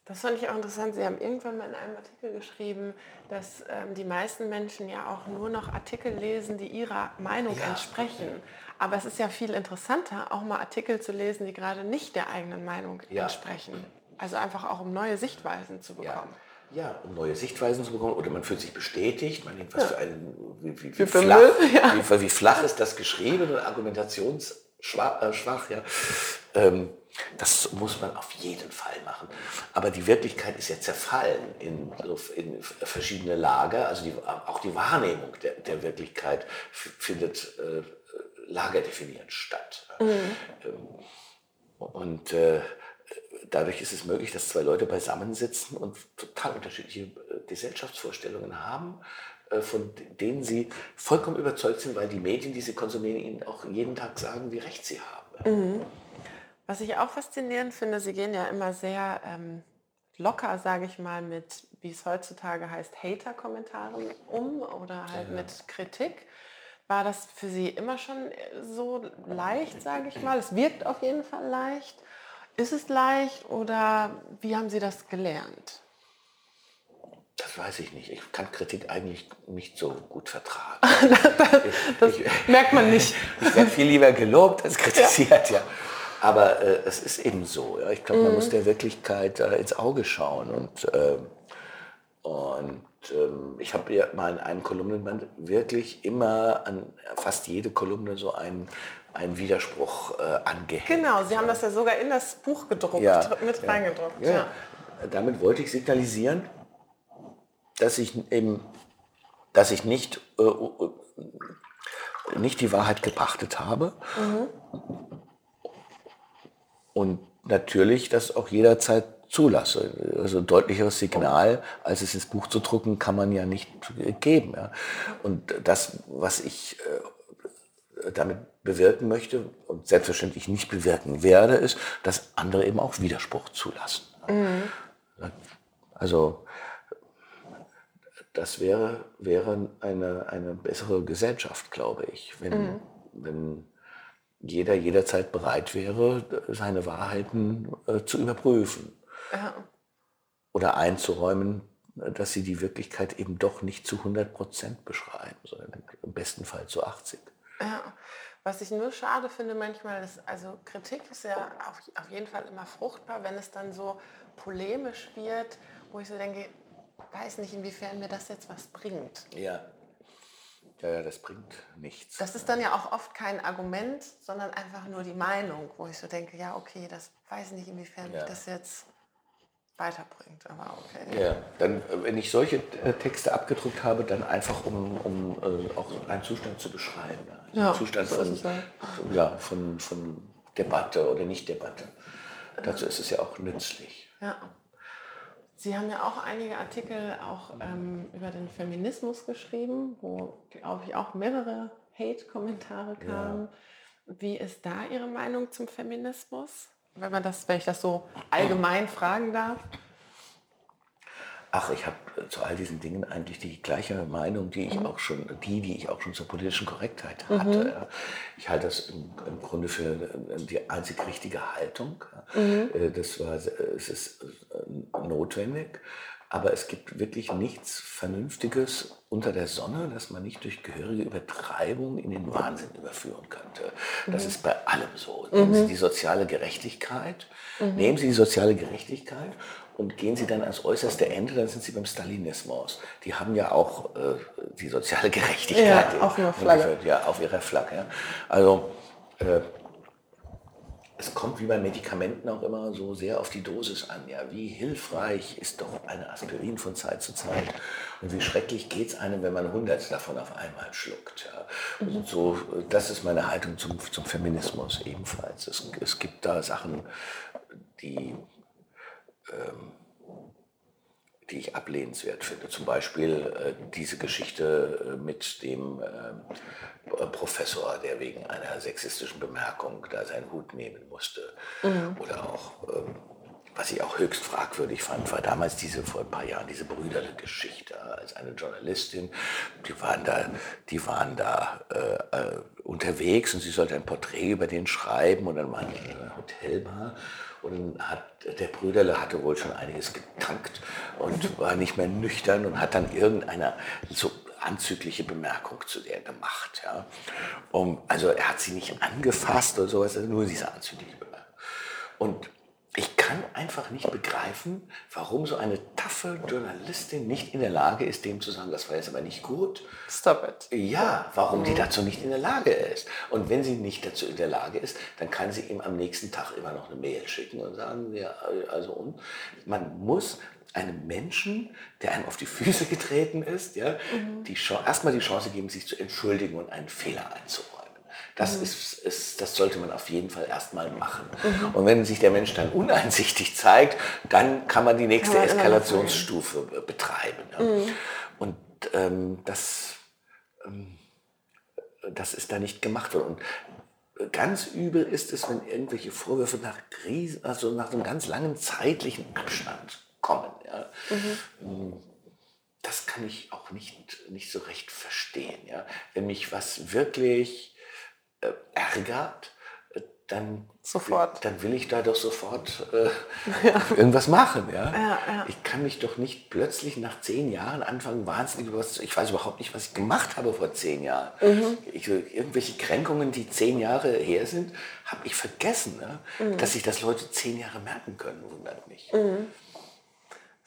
Das fand ich auch interessant. Sie haben irgendwann mal in einem Artikel geschrieben, dass ähm, die meisten Menschen ja auch nur noch Artikel lesen, die ihrer Meinung ja. entsprechen. Aber es ist ja viel interessanter, auch mal Artikel zu lesen, die gerade nicht der eigenen Meinung ja. entsprechen. Also einfach auch um neue Sichtweisen zu bekommen. Ja. ja. um neue Sichtweisen zu bekommen oder man fühlt sich bestätigt, man denkt, was für ein, wie, wie, wie, flach, <laughs> wie, wie flach ist das geschrieben und argumentationsschwach, äh, ja. Ähm, das muss man auf jeden Fall machen. Aber die Wirklichkeit ist ja zerfallen in, in verschiedene Lager. Also die, auch die Wahrnehmung der, der Wirklichkeit findet äh, lagerdefinierend statt. Mhm. Ähm, und äh, dadurch ist es möglich, dass zwei Leute beisammensitzen und total unterschiedliche äh, Gesellschaftsvorstellungen haben, äh, von denen sie vollkommen überzeugt sind, weil die Medien, die sie konsumieren, ihnen auch jeden Tag sagen, wie recht sie haben. Mhm. Was ich auch faszinierend finde, Sie gehen ja immer sehr ähm, locker, sage ich mal, mit, wie es heutzutage heißt, Hater-Kommentaren um oder halt ja. mit Kritik. War das für Sie immer schon so leicht, <laughs> sage ich mal? Es wirkt auf jeden Fall leicht. Ist es leicht oder wie haben Sie das gelernt? Das weiß ich nicht. Ich kann Kritik eigentlich nicht so gut vertragen. <laughs> das, das ich, merkt man nicht. <laughs> Ich werde viel lieber gelobt als kritisiert, ja. ja. Aber äh, es ist eben so. Ja. Ich glaube, man mhm. muss der Wirklichkeit äh, ins Auge schauen. Und, äh, und ähm, ich habe ja mal in einem Kolumnenband wirklich immer an fast jede Kolumne so einen, einen Widerspruch äh, angehängt. Genau, Sie haben das ja sogar in das Buch gedruckt, ja, mit ja, reingedruckt. Ja. Damit wollte ich signalisieren, dass ich eben, dass ich nicht, äh, nicht die Wahrheit gepachtet habe. Mhm und natürlich das auch jederzeit zulasse. Also ein deutlicheres Signal, als es ins Buch zu drucken, kann man ja nicht geben. Ja. Und das, was ich äh, damit bewirken möchte und selbstverständlich nicht bewirken werde, ist, dass andere eben auch Widerspruch zulassen. Mhm. Also das wäre, wäre eine, eine bessere Gesellschaft, glaube ich, wenn, mhm. wenn jeder jederzeit bereit wäre, seine Wahrheiten äh, zu überprüfen. Ja. Oder einzuräumen, dass sie die Wirklichkeit eben doch nicht zu 100 Prozent beschreiben, sondern im besten Fall zu 80. Ja. Was ich nur schade finde manchmal, ist, also Kritik ist ja auf, auf jeden Fall immer fruchtbar, wenn es dann so polemisch wird, wo ich so denke, weiß nicht, inwiefern mir das jetzt was bringt. Ja. Ja, ja, das bringt nichts. Das ist dann ja auch oft kein Argument, sondern einfach nur die Meinung, wo ich so denke, ja, okay, das weiß nicht, inwiefern ja. mich das jetzt weiterbringt, aber okay. Ja, dann, äh, wenn ich solche äh, Texte abgedruckt habe, dann einfach, um, um äh, auch einen Zustand zu beschreiben. Also ja, Zustand von, ja, von, von Debatte oder Nicht-Debatte. Dazu ist es ja auch nützlich. Ja. Sie haben ja auch einige Artikel auch ähm, über den Feminismus geschrieben, wo, glaube ich, auch mehrere Hate-Kommentare kamen. Ja. Wie ist da Ihre Meinung zum Feminismus? Wenn man das, wenn ich das so allgemein fragen darf. Ach, ich habe äh, zu all diesen Dingen eigentlich die gleiche Meinung, die ich mhm. auch schon, die, die ich auch schon zur politischen Korrektheit hatte. Mhm. Ich halte das im, im, Grunde für äh, die einzig richtige Haltung. Mhm. Äh, das war, es ist notwendig. Aber es gibt wirklich nichts Vernünftiges unter der Sonne, das man nicht durch gehörige Übertreibung in den Wahnsinn überführen könnte. Das mhm. ist bei allem so. Nehmen Sie mhm. die soziale Gerechtigkeit, mhm. nehmen Sie die soziale Gerechtigkeit und gehen Sie dann ans äußerste Ende, dann sind Sie beim Stalinismus. Die haben ja auch äh, die soziale Gerechtigkeit ja, auf, ihrer Flagge. Ja, auf ihrer Flagge. Ja. Also äh, es kommt wie bei Medikamenten auch immer so sehr auf die Dosis an. Ja, wie hilfreich ist doch eine Aspirin von Zeit zu Zeit und wie schrecklich geht es einem, wenn man 100 davon auf einmal schluckt. Ja. Mhm. So, das ist meine Haltung zum, zum Feminismus ebenfalls. Es, es gibt da Sachen, die ähm, die ich ablehnenswert finde. Zum Beispiel äh, diese Geschichte äh, mit dem äh, Professor, der wegen einer sexistischen Bemerkung da seinen Hut nehmen musste. Mhm. Oder auch, ähm, was ich auch höchst fragwürdig fand, war damals diese, vor ein paar Jahren, diese Brüderle-Geschichte als eine Journalistin. Die waren da, die waren da äh, äh, unterwegs und sie sollte ein Porträt über den schreiben und dann waren die in einer Hotelbar. Und hat, der Brüderle hatte wohl schon einiges getankt und war nicht mehr nüchtern und hat dann irgendeine so anzügliche Bemerkung zu der gemacht. Ja. Um, also er hat sie nicht angefasst oder sowas, also nur diese anzügliche Bemerkung. Und ich kann einfach nicht begreifen, warum so eine taffe Journalistin nicht in der Lage ist, dem zu sagen, das war jetzt aber nicht gut. Stop it. Ja, warum die dazu nicht in der Lage ist. Und wenn sie nicht dazu in der Lage ist, dann kann sie ihm am nächsten Tag immer noch eine Mail schicken und sagen, ja, also und man muss einem Menschen, der einem auf die Füße getreten ist, ja, mhm. die erstmal die Chance geben, sich zu entschuldigen und einen Fehler einzuräumen. Das, mhm. ist, ist, das sollte man auf jeden Fall erstmal machen. Mhm. Und wenn sich der Mensch dann uneinsichtig zeigt, dann kann man die nächste man Eskalationsstufe betreiben. Ja. Mhm. Und ähm, das, ähm, das ist da nicht gemacht worden. Und ganz übel ist es, wenn irgendwelche Vorwürfe nach, Krise, also nach einem ganz langen zeitlichen Abstand kommen. Ja. Mhm. Das kann ich auch nicht, nicht so recht verstehen. Ja. Wenn mich was wirklich äh, ärgert, äh, dann, sofort. dann will ich da doch sofort äh, <laughs> ja. irgendwas machen. Ja? Ja, ja? Ich kann mich doch nicht plötzlich nach zehn Jahren anfangen, wahnsinnig was. Ich weiß überhaupt nicht, was ich gemacht habe vor zehn Jahren. Mhm. Ich, irgendwelche Kränkungen, die zehn Jahre her sind, habe ich vergessen. Ne? Mhm. Dass sich das Leute zehn Jahre merken können, wundert mich. Mhm.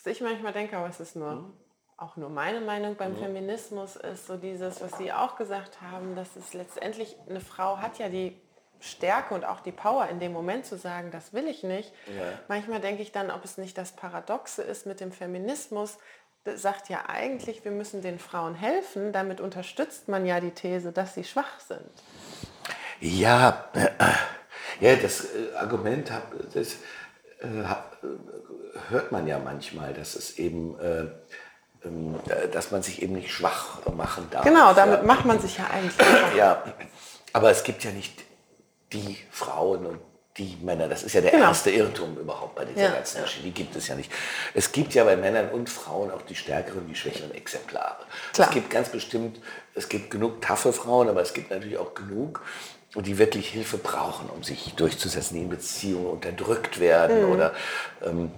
Was ich manchmal denke, aber es ist nur mhm auch nur meine Meinung beim. Feminismus ist so dieses, was Sie auch gesagt haben, dass es letztendlich eine Frau hat ja die Stärke und auch die Power in dem Moment zu sagen, das will ich nicht. Ja. Manchmal denke ich dann, ob es nicht das Paradoxe ist mit dem Feminismus, das sagt ja eigentlich, wir müssen den Frauen helfen. Damit unterstützt man ja die These, dass sie schwach sind. Ja, äh, ja das äh, Argument das, äh, hört man ja manchmal, dass es eben dass man sich eben nicht schwach machen darf. Genau, damit ja. macht man sich ja eigentlich schwach. Ja, aber es gibt ja nicht die Frauen und die Männer. Das ist ja der genau. erste Irrtum überhaupt bei dieser ja. ganzen Geschichte. Die gibt es ja nicht. Es gibt ja bei Männern und Frauen auch die stärkeren, die schwächeren Exemplare. Klar. Es gibt ganz bestimmt, es gibt genug taffe Frauen, aber es gibt natürlich auch genug, die wirklich Hilfe brauchen, um sich durchzusetzen, die in Beziehungen unterdrückt werden mhm. oder ähm,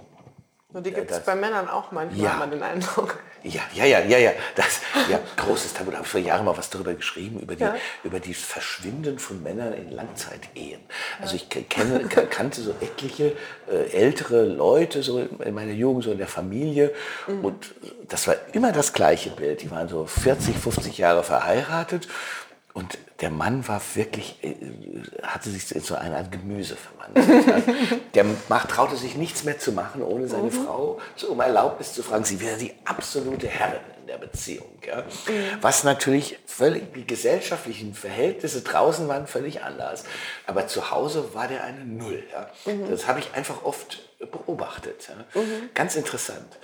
und die gibt es bei Männern auch manchmal, ja. hat man den Eindruck. Ja, ja, ja, ja, ja. Das, ja großes Tabu. Da habe ich vor Jahren mal was darüber geschrieben, über, die, ja. über das Verschwinden von Männern in Langzeitehen. Also ich kenne, kannte so etliche äh, ältere Leute so in meiner Jugend, so in der Familie. Mhm. Und das war immer das gleiche Bild. Die waren so 40, 50 Jahre verheiratet und der Mann war wirklich, äh, hatte sich zu einer Art Gemüse verwandelt. <laughs> der macht, traute sich nichts mehr zu machen, ohne seine mhm. Frau um Erlaubnis zu fragen. Sie wäre die absolute Herrin in der Beziehung. Ja? Mhm. Was natürlich völlig, die gesellschaftlichen Verhältnisse draußen waren völlig anders. Aber zu Hause war der eine Null. Ja? Mhm. Das habe ich einfach oft beobachtet. Ja? Mhm. Ganz interessant.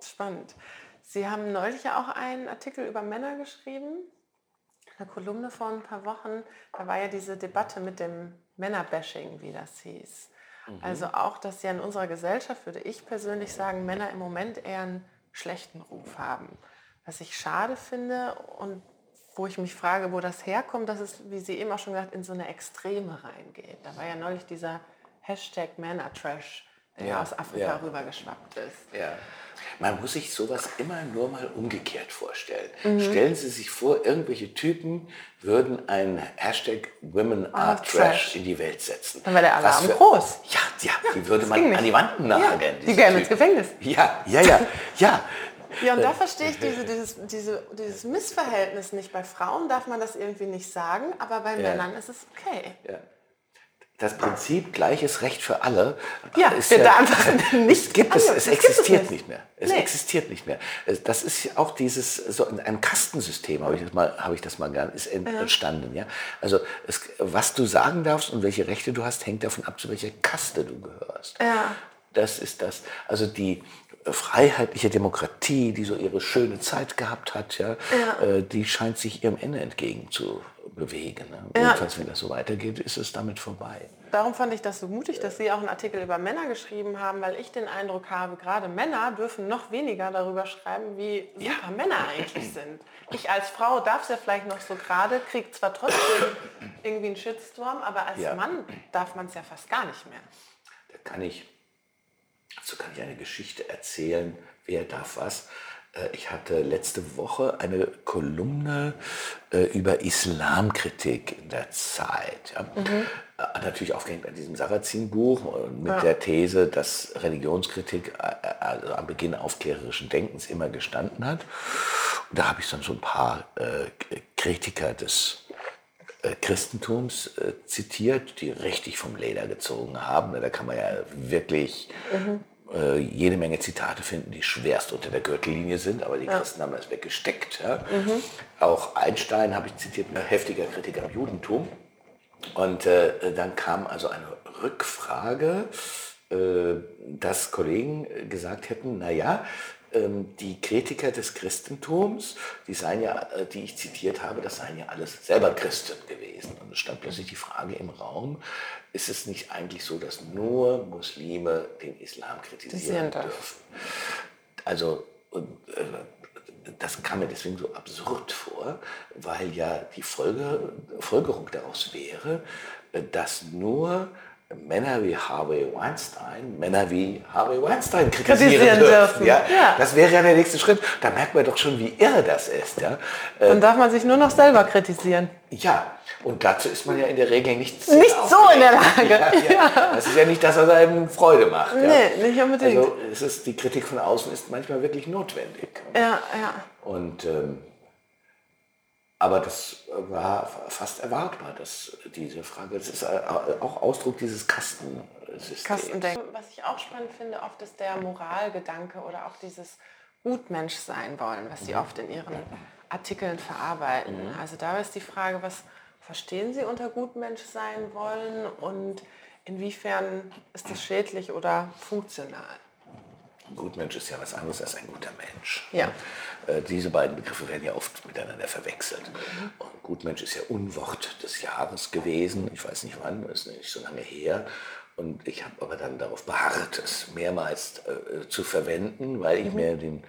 Spannend. Sie haben neulich ja auch einen Artikel über Männer geschrieben einer Kolumne vor ein paar Wochen, da war ja diese Debatte mit dem Männerbashing, wie das hieß. Mhm. Also auch, dass ja in unserer Gesellschaft, würde ich persönlich sagen, Männer im Moment eher einen schlechten Ruf haben. Was ich schade finde und wo ich mich frage, wo das herkommt, dass es, wie Sie eben auch schon gesagt, in so eine Extreme reingeht. Da war ja neulich dieser Hashtag Männertrash, ja, aus Afrika ja. rübergeschwappt ist. Ja. Man muss sich sowas immer nur mal umgekehrt vorstellen. Mhm. Stellen Sie sich vor, irgendwelche Typen würden einen Hashtag Women oh, Are Trash, Trash in die Welt setzen. Dann wäre der Alarm für, groß. Ja, ja, ja, die würde man an die Wand nageln. Ja, die gehen ins Gefängnis. Ja, ja, ja, ja. Ja, und da verstehe ich diese, dieses, diese, dieses Missverhältnis nicht. Bei Frauen darf man das irgendwie nicht sagen, aber bei ja. Männern ist es okay. Ja das Prinzip gleiches Recht für alle ja, ist ja, da einfach nicht es gibt es, es existiert nicht. nicht. mehr. Es nee. existiert nicht mehr. Das ist auch dieses so ein Kastensystem habe ich das mal habe ich das mal gern ist entstanden, ja. Also es, was du sagen darfst und welche Rechte du hast, hängt davon ab, zu welcher Kaste du gehörst. Ja. Das ist das. Also die freiheitliche Demokratie, die so ihre schöne Zeit gehabt hat, ja, Ja. Äh, die scheint sich ihrem Ende entgegen zu bewegen. Ne? Ja. Jedenfalls, wenn das so weitergeht, ist es damit vorbei. Darum fand ich das so mutig, dass Sie auch einen Artikel über Männer geschrieben haben, weil ich den Eindruck habe, gerade Männer dürfen noch weniger darüber schreiben, wie super Männer eigentlich sind. Ich als Frau darf es ja vielleicht noch so gerade, kriege zwar trotzdem irgendwie einen Shitstorm, aber als Ja. Mann darf man es ja fast gar nicht mehr. Da kann ich, dazu kann ich eine Geschichte erzählen, wer darf was. Äh, Ich hatte letzte Woche eine Kolumne äh, über Islamkritik in der Zeit. Ja. Äh, Natürlich aufgehängt an diesem Sarrazin-Buch und mit Ja. der These, dass Religionskritik äh, also am Beginn aufklärerischen Denkens immer gestanden hat. Und da habe ich dann so ein paar äh, Kritiker des Christentums zitiert, die richtig vom Leder gezogen haben. Da kann man ja wirklich äh, jede Menge Zitate finden, die schwerst unter der Gürtellinie sind, aber die Christen haben das weggesteckt. Ja. Auch Einstein habe ich zitiert, ein heftiger Kritiker am Judentum. Und äh, dann kam also eine Rückfrage, äh, dass Kollegen gesagt hätten, naja, ähm, die Kritiker des Christentums, die seien ja, äh, die ich zitiert habe, das seien ja alles selber Christen gewesen. Und es stand plötzlich die Frage im Raum, ist es nicht eigentlich so, dass nur Muslime den Islam Kritisieren kritisieren dürfen. Also äh, das kam mir deswegen so absurd vor, weil ja die Folge, Folgerung daraus wäre, äh, dass nur Männer wie Harvey Weinstein, Männer wie Harvey Weinstein kritisieren, dürfen. Ja? Ja. Das wäre ja der nächste Schritt. Da merkt man doch schon, wie irre das ist. Ja, äh, Dann darf man sich nur noch selber kritisieren. ja. und dazu ist man ja in der Regel nicht, Nicht so in der Lage. Ja, ja. Das ist ja nicht, dass er einem Freude macht. Ja. Nee, nicht unbedingt. Also es ist, die Kritik von außen ist manchmal wirklich notwendig. Ja, ja. Und, ähm, aber das war fast erwartbar, dass diese Frage, das ist äh, auch Ausdruck dieses Kastensystems. Kastendenken. Was ich auch spannend finde, oft ist der Moralgedanke oder auch dieses Gutmensch sein wollen, was Sie oft in Ihren Artikeln verarbeiten. Also da ist die Frage, was verstehen Sie unter Gutmensch sein wollen und inwiefern ist das schädlich oder funktional? Ein Gutmensch ist ja was anderes als ein guter Mensch. Ja. Äh, diese beiden Begriffe werden ja oft miteinander verwechselt. Und Gutmensch ist ja Unwort des Jahres gewesen. Ich weiß nicht wann, ist nicht so lange her. Und ich habe aber dann darauf beharrt, es mehrmals äh, zu verwenden, weil ich mir den,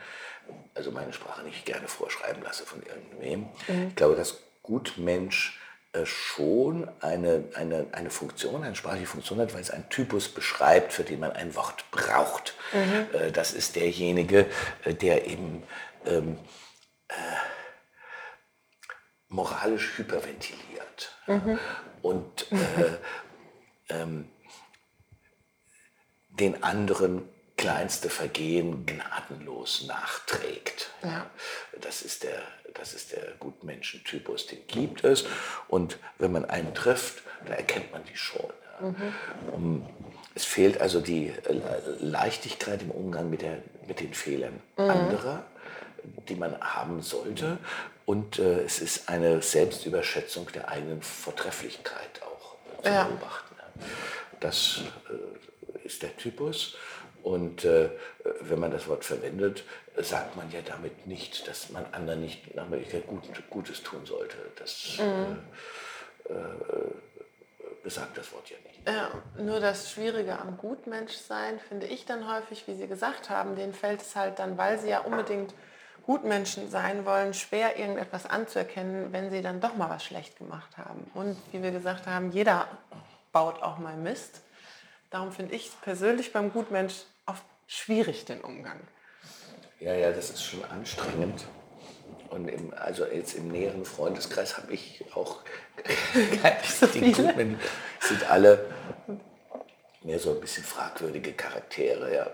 also meine Sprache nicht gerne vorschreiben lasse von irgendwem. Ich glaube, dass Gutmensch schon eine, eine, eine Funktion, eine sprachliche Funktion hat, weil es einen Typus beschreibt, für den man ein Wort braucht. Äh, Das ist derjenige, äh, der eben ähm, äh, moralisch hyperventiliert. Und äh, <laughs> ähm, den anderen kleinste Vergehen gnadenlos nachträgt. Ja. Das ist der, das ist der Gutmenschentypus, den gibt es. Und wenn man einen trifft, da erkennt man die schon. Ja. Um, es fehlt also die äh, Leichtigkeit im Umgang mit, der, mit den Fehlern anderer, die man haben sollte. Und äh, es ist eine Selbstüberschätzung der eigenen Vortrefflichkeit auch zu Ja. beobachten. Das äh, ist der Typus. Und äh, wenn man das Wort verwendet, äh, sagt man ja damit nicht, dass man anderen nicht nach Möglichkeit Gut, Gutes tun sollte. Das äh, äh, besagt das Wort ja nicht. Ja, nur das Schwierige am Gutmenschsein finde ich dann häufig, wie Sie gesagt haben, denen fällt es halt dann, weil sie ja unbedingt Gutmenschen sein wollen, schwer irgendetwas anzuerkennen, wenn sie dann doch mal was schlecht gemacht haben. Und wie wir gesagt haben, jeder baut auch mal Mist. Darum finde ich persönlich beim Gutmensch oft schwierig den Umgang. Ja, ja, das ist schon anstrengend. Und im, also jetzt im näheren Freundeskreis habe ich auch <laughs> richtigen viele? Gutmenschen. Sind alle mehr so ein bisschen fragwürdige Charaktere, ja.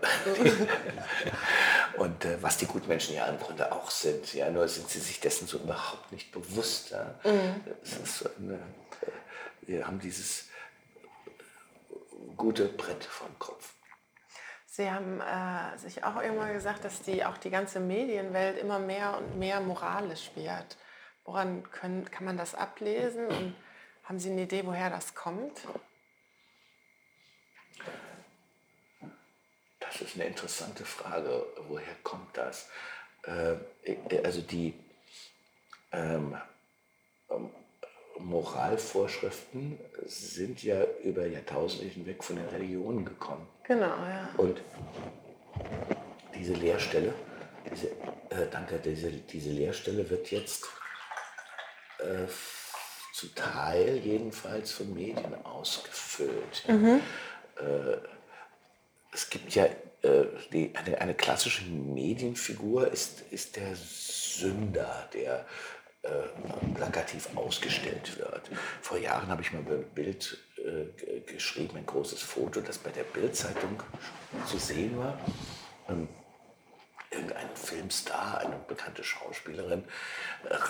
<laughs> Und äh, was die Gutmenschen ja im Grunde auch sind, ja, nur sind sie sich dessen so überhaupt nicht bewusst. Ja. Es ist so eine, äh, wir haben dieses gute Brett vom Kopf. Sie haben äh, sich auch irgendwann gesagt, dass die, auch die ganze Medienwelt immer mehr und mehr moralisch wird. Woran können, kann man das ablesen und haben Sie eine Idee, woher das kommt? Das ist eine interessante Frage. Woher kommt das? Äh, also die ähm, Moralvorschriften sind ja über Jahrtausende hinweg von den Religionen gekommen. Genau, ja. Und diese Lehrstelle, diese, äh, danke, diese, diese Lehrstelle wird jetzt äh, zu Teil jedenfalls von Medien ausgefüllt. Mhm. Äh, es gibt ja äh, die, eine, eine, klassische Medienfigur ist, ist der Sünder, der äh, plakativ ausgestellt wird. Vor Jahren habe ich mal ein Bild äh, geschrieben, ein großes Foto, das bei der Bildzeitung zu sehen war. Ähm, irgendein Filmstar, eine bekannte Schauspielerin,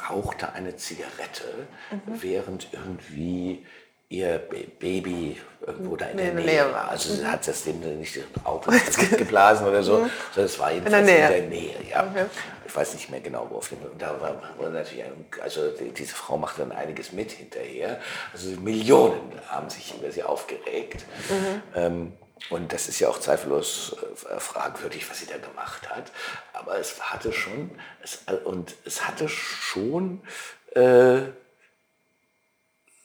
rauchte eine Zigarette, mhm. während irgendwie ihr Baby irgendwo da in der Nähe, Nähe war. Also sie mhm. hat das dem nicht Auto <laughs> geblasen oder so, mhm. sondern es war jedenfalls in der Nähe. In der Nähe ja. Okay. Ich weiß nicht mehr genau, wo auf dem. Da war, war natürlich ein, also diese Frau machte dann einiges mit hinterher. Also Millionen haben sich über sie aufgeregt. Mhm. Ähm, und das ist ja auch zweifellos äh, fragwürdig, was sie da gemacht hat. Aber es hatte schon, es, und es hatte schon äh,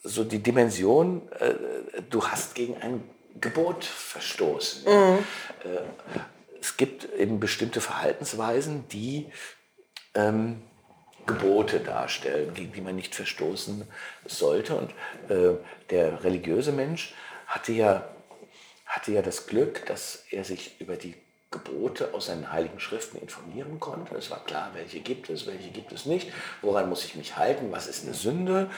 so die Dimension, äh, du hast gegen ein Gebot verstoßen. Mhm. Äh, es gibt eben bestimmte Verhaltensweisen, die ähm, Gebote darstellen, gegen die man nicht verstoßen sollte. Und äh, der religiöse Mensch hatte ja, hatte ja das Glück, dass er sich über die Gebote aus seinen heiligen Schriften informieren konnte. Es war klar, welche gibt es, welche gibt es nicht, woran muss ich mich halten, was ist eine Sünde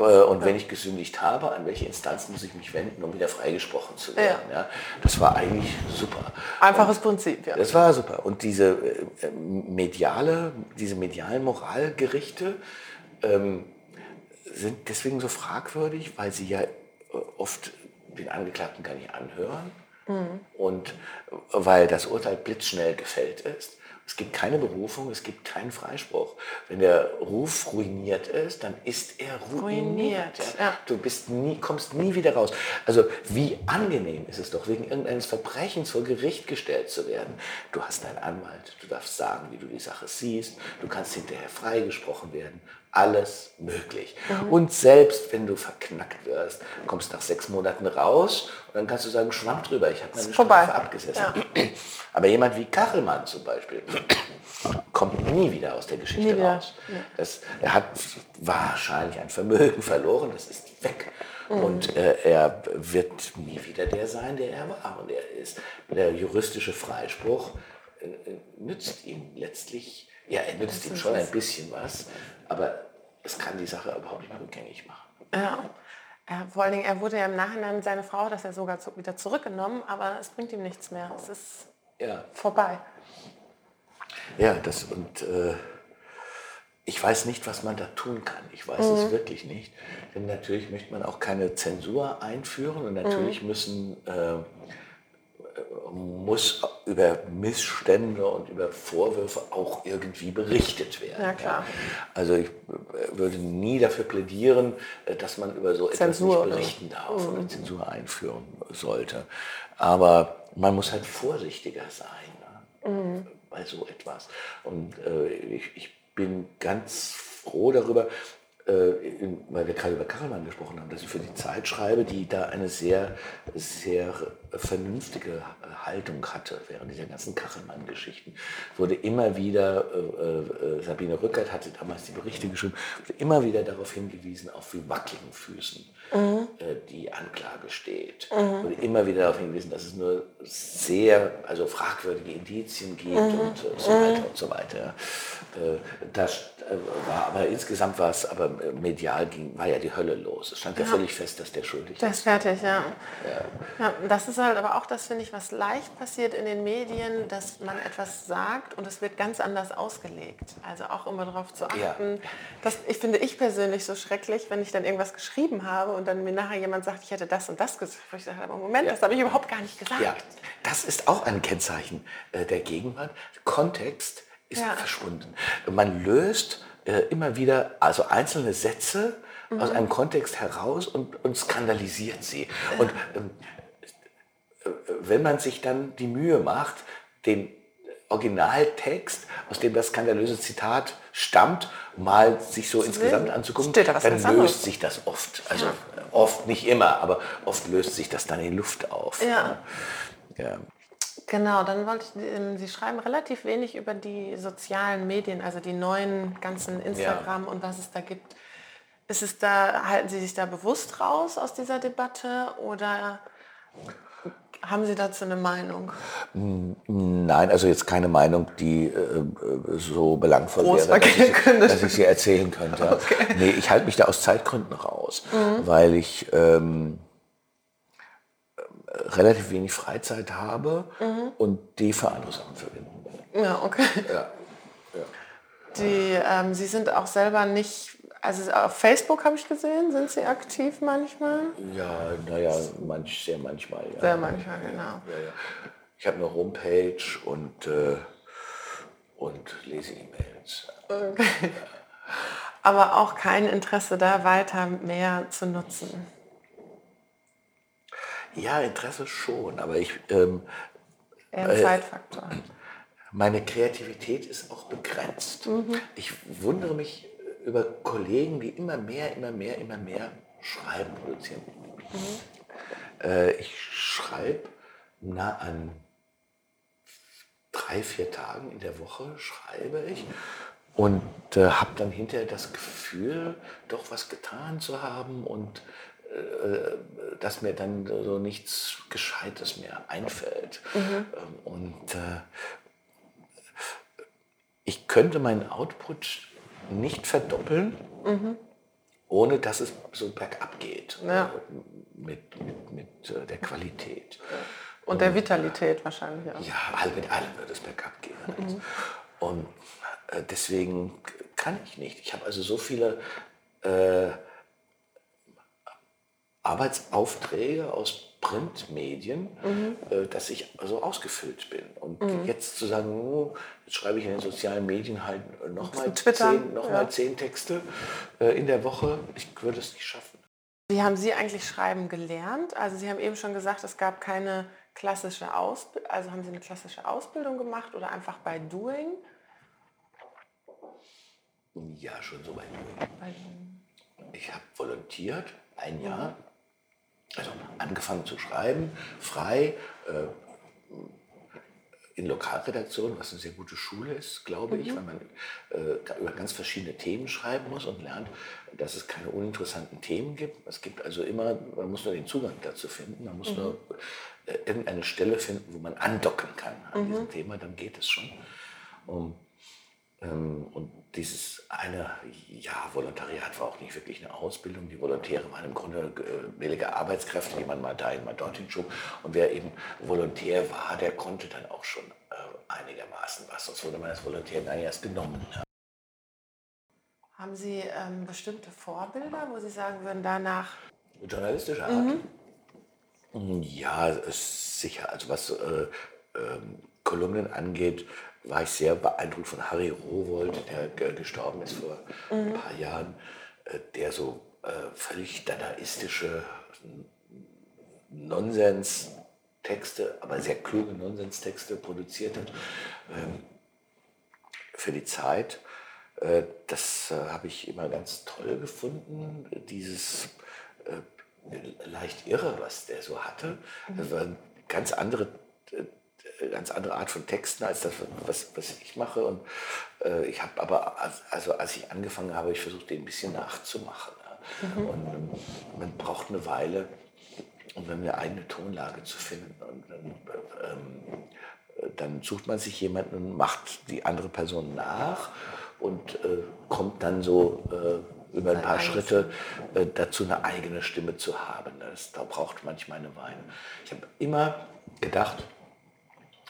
äh, und wenn ich gesündigt habe, an welche Instanz muss ich mich wenden, um wieder freigesprochen zu werden. Ja. ja. Das war eigentlich super. Einfaches und Prinzip, ja. Das war super. Und diese äh, mediale, diese medialen Moralgerichte ähm, sind deswegen so fragwürdig, weil sie ja äh, oft den Angeklagten gar nicht anhören Mhm. Und weil das Urteil blitzschnell gefällt ist. Es gibt keine Berufung, es gibt keinen Freispruch. Wenn der Ruf ruiniert ist, dann ist er ruiniert. ruiniert ja. Du bist nie, kommst nie wieder raus. Also wie angenehm ist es doch, wegen irgendeines Verbrechens vor Gericht gestellt zu werden. Du hast einen Anwalt, du darfst sagen, wie du die Sache siehst, du kannst hinterher freigesprochen werden alles möglich. Mhm. Und selbst wenn du verknackt wirst, kommst nach sechs Monaten raus und dann kannst du sagen, schwamm drüber, ich habe meine vorbei. Strafe abgesessen. Ja. <clears throat> Aber jemand wie Kachelmann zum Beispiel <clears throat> kommt nie wieder aus der Geschichte nie raus. Das, er hat wahrscheinlich ein Vermögen verloren, das ist weg. Mhm. Und äh, er wird nie wieder der sein, der er war. Und er ist, der juristische Freispruch äh, äh nützt ihm letztlich, ja, er nützt ihm schon ein bisschen was, aber es kann die Sache überhaupt nicht mehr rückgängig machen. Ja. Vor allen Dingen, er wurde ja im Nachhinein, seine Frau hat das ja sogar zu, wieder zurückgenommen, aber es bringt ihm nichts mehr. Es ist ja. vorbei. Ja, das und äh, ich weiß nicht, was man da tun kann. Ich weiß mhm. es wirklich nicht. Denn natürlich möchte man auch keine Zensur einführen und natürlich mhm. müssen äh, muss über Missstände und über Vorwürfe auch irgendwie berichtet werden. Ja, klar. Also ich würde nie dafür plädieren, dass man über so Zensur, etwas nicht berichten darf mhm. oder Zensur einführen sollte. Aber man muss halt vorsichtiger sein ne? mhm. bei so etwas. Und äh, ich, ich bin ganz froh darüber, äh, weil wir gerade über Kachelmann gesprochen haben, dass ich für die Zeit schreibe, die da eine sehr, sehr vernünftige Haltung hatte während dieser ganzen Kachelmann-Geschichten. Wurde immer wieder, äh, äh, Sabine Rückert hatte damals die Berichte geschrieben, wurde immer wieder darauf hingewiesen, auf wie wackeligen Füßen mhm. äh, die Anklage steht. Mhm. Wurde immer wieder darauf hingewiesen, dass es nur sehr, also fragwürdige Indizien gibt mhm. und so weiter und so weiter. Äh, das äh, war, aber insgesamt war es, aber medial ging, war ja die Hölle los. Es stand ja, ja völlig fest, dass der schuldig ist. Der ist fertig, ja. ja. ja. Das ist halt aber auch das, finde ich, was leicht passiert in den Medien, dass man etwas sagt und es wird ganz anders ausgelegt. Also auch immer darauf zu achten. Ja. Das ich finde ich persönlich so schrecklich, wenn ich dann irgendwas geschrieben habe und dann mir nachher jemand sagt, ich hätte das und das gesagt. Ich sage, aber Moment, das habe ich überhaupt gar nicht gesagt. Ja, das ist auch ein Kennzeichen äh, der Gegenwart. Kontext ist ja. verschwunden. Man löst äh, immer wieder also einzelne Sätze mhm. aus einem Kontext heraus und, und skandalisiert sie. Und ähm, wenn man sich dann die Mühe macht, den Originaltext, aus dem das skandalöse Zitat stammt, mal sich so insgesamt anzugucken, da dann löst anderes. sich das oft. Also oft, nicht immer, aber oft löst sich das dann in Luft auf. Ja. Ja. Genau, dann wollte ich, ähm, Sie schreiben relativ wenig über die sozialen Medien, also die neuen ganzen Instagram und was es da gibt. Ist es da, halten Sie sich da bewusst raus aus dieser Debatte oder haben Sie dazu eine Meinung? Nein, also jetzt keine Meinung, die äh, äh, so belangvoll Groß wäre, dass ich, dass ich sie erzählen könnte. <laughs> Nee, ich halte mich da aus Zeitgründen raus, weil ich ähm, äh, relativ wenig Freizeit habe und die für andere Sachen verwenden. Ja, okay. Ja. Die, ähm, Sie sind auch selber nicht, also auf Facebook habe ich gesehen, sind Sie aktiv manchmal? Ja, naja, manch, sehr manchmal. Ja. Sehr manchmal, genau. Ja, ja. Ich habe eine Homepage und, äh, und lese E-Mails. Aber auch kein Interesse da weiter mehr zu nutzen. Ja, Interesse schon, aber ich, ähm, Eher ein Zeitfaktor. meine Kreativität ist auch begrenzt. Ich wundere mich über Kollegen, die immer mehr, immer mehr, immer mehr schreiben, produzieren. Äh, ich schreibe nah an drei, vier Tagen in der Woche schreibe ich und äh, habe dann hinterher das Gefühl, doch was getan zu haben und äh, dass mir dann so nichts Gescheites mehr einfällt. Ähm, Und äh, ich könnte meinen Output nicht verdoppeln, ohne dass es so bergab geht Ja. äh, mit, mit, mit äh, der Qualität. Und der Vitalität wahrscheinlich auch. Ja, mit allem wird es bergab gehen. Also. Und äh, deswegen kann ich nicht. Ich habe also so viele äh, Arbeitsaufträge aus Printmedien, äh, dass ich so ausgefüllt bin. Und jetzt zu sagen, oh, jetzt schreibe ich in den sozialen Medien halt nochmal zehn, noch ja. mal zehn Texte äh, in der Woche, ich würde es nicht schaffen. Wie haben Sie eigentlich Schreiben gelernt? Also Sie haben eben schon gesagt, es gab keine klassische Ausbildung. Also haben Sie eine klassische Ausbildung gemacht oder einfach bei Doing? Ja, schon so weit. Bei, Ich habe volontiert, ein Jahr, also angefangen zu schreiben, frei, äh, in Lokalredaktion, was eine sehr gute Schule ist, glaube ich, weil man äh, über ganz verschiedene Themen schreiben muss und lernt, dass es keine uninteressanten Themen gibt. Es gibt also immer, man muss nur den Zugang dazu finden, man muss nur äh, irgendeine Stelle finden, wo man andocken kann an diesem Thema, dann geht es schon. Ähm, und dieses eine Jahr Volontariat war auch nicht wirklich eine Ausbildung. Die Volontäre waren im Grunde äh, billige Arbeitskräfte, die man mal dahin, mal dorthin schob. Und wer eben Volontär war, der konnte dann auch schon äh, einigermaßen was. Sonst wurde man als Volontär gar nicht erst genommen. Ja. haben Sie ähm, bestimmte Vorbilder, wo Sie sagen würden, danach Journalistische Art? Ja, ist sicher. Also was äh, ähm, Kolumnen angeht, war ich sehr beeindruckt von Harry Rowold, der ge- gestorben ist vor ein paar Jahren, äh, der so äh, völlig dadaistische Nonsens-Texte, aber sehr kluge Nonsens-Texte produziert hat ähm, für die Zeit. Äh, das äh, habe ich immer ganz toll gefunden, dieses äh, leicht irre, was der so hatte. Das war eine ganz andere, äh, ganz andere Art von Texten als das, was, was ich mache. Und äh, ich habe aber, als- also als ich angefangen habe, ich versucht, den ein bisschen nachzumachen. Ja. Und ähm, man braucht eine Weile, um eine eigene Tonlage zu finden. Und dann, ähm, dann sucht man sich jemanden und macht die andere Person nach und äh, kommt dann so äh, über ein paar Schritte äh, dazu, eine eigene Stimme zu haben. Das, da braucht manchmal eine Weile. Ich habe immer gedacht,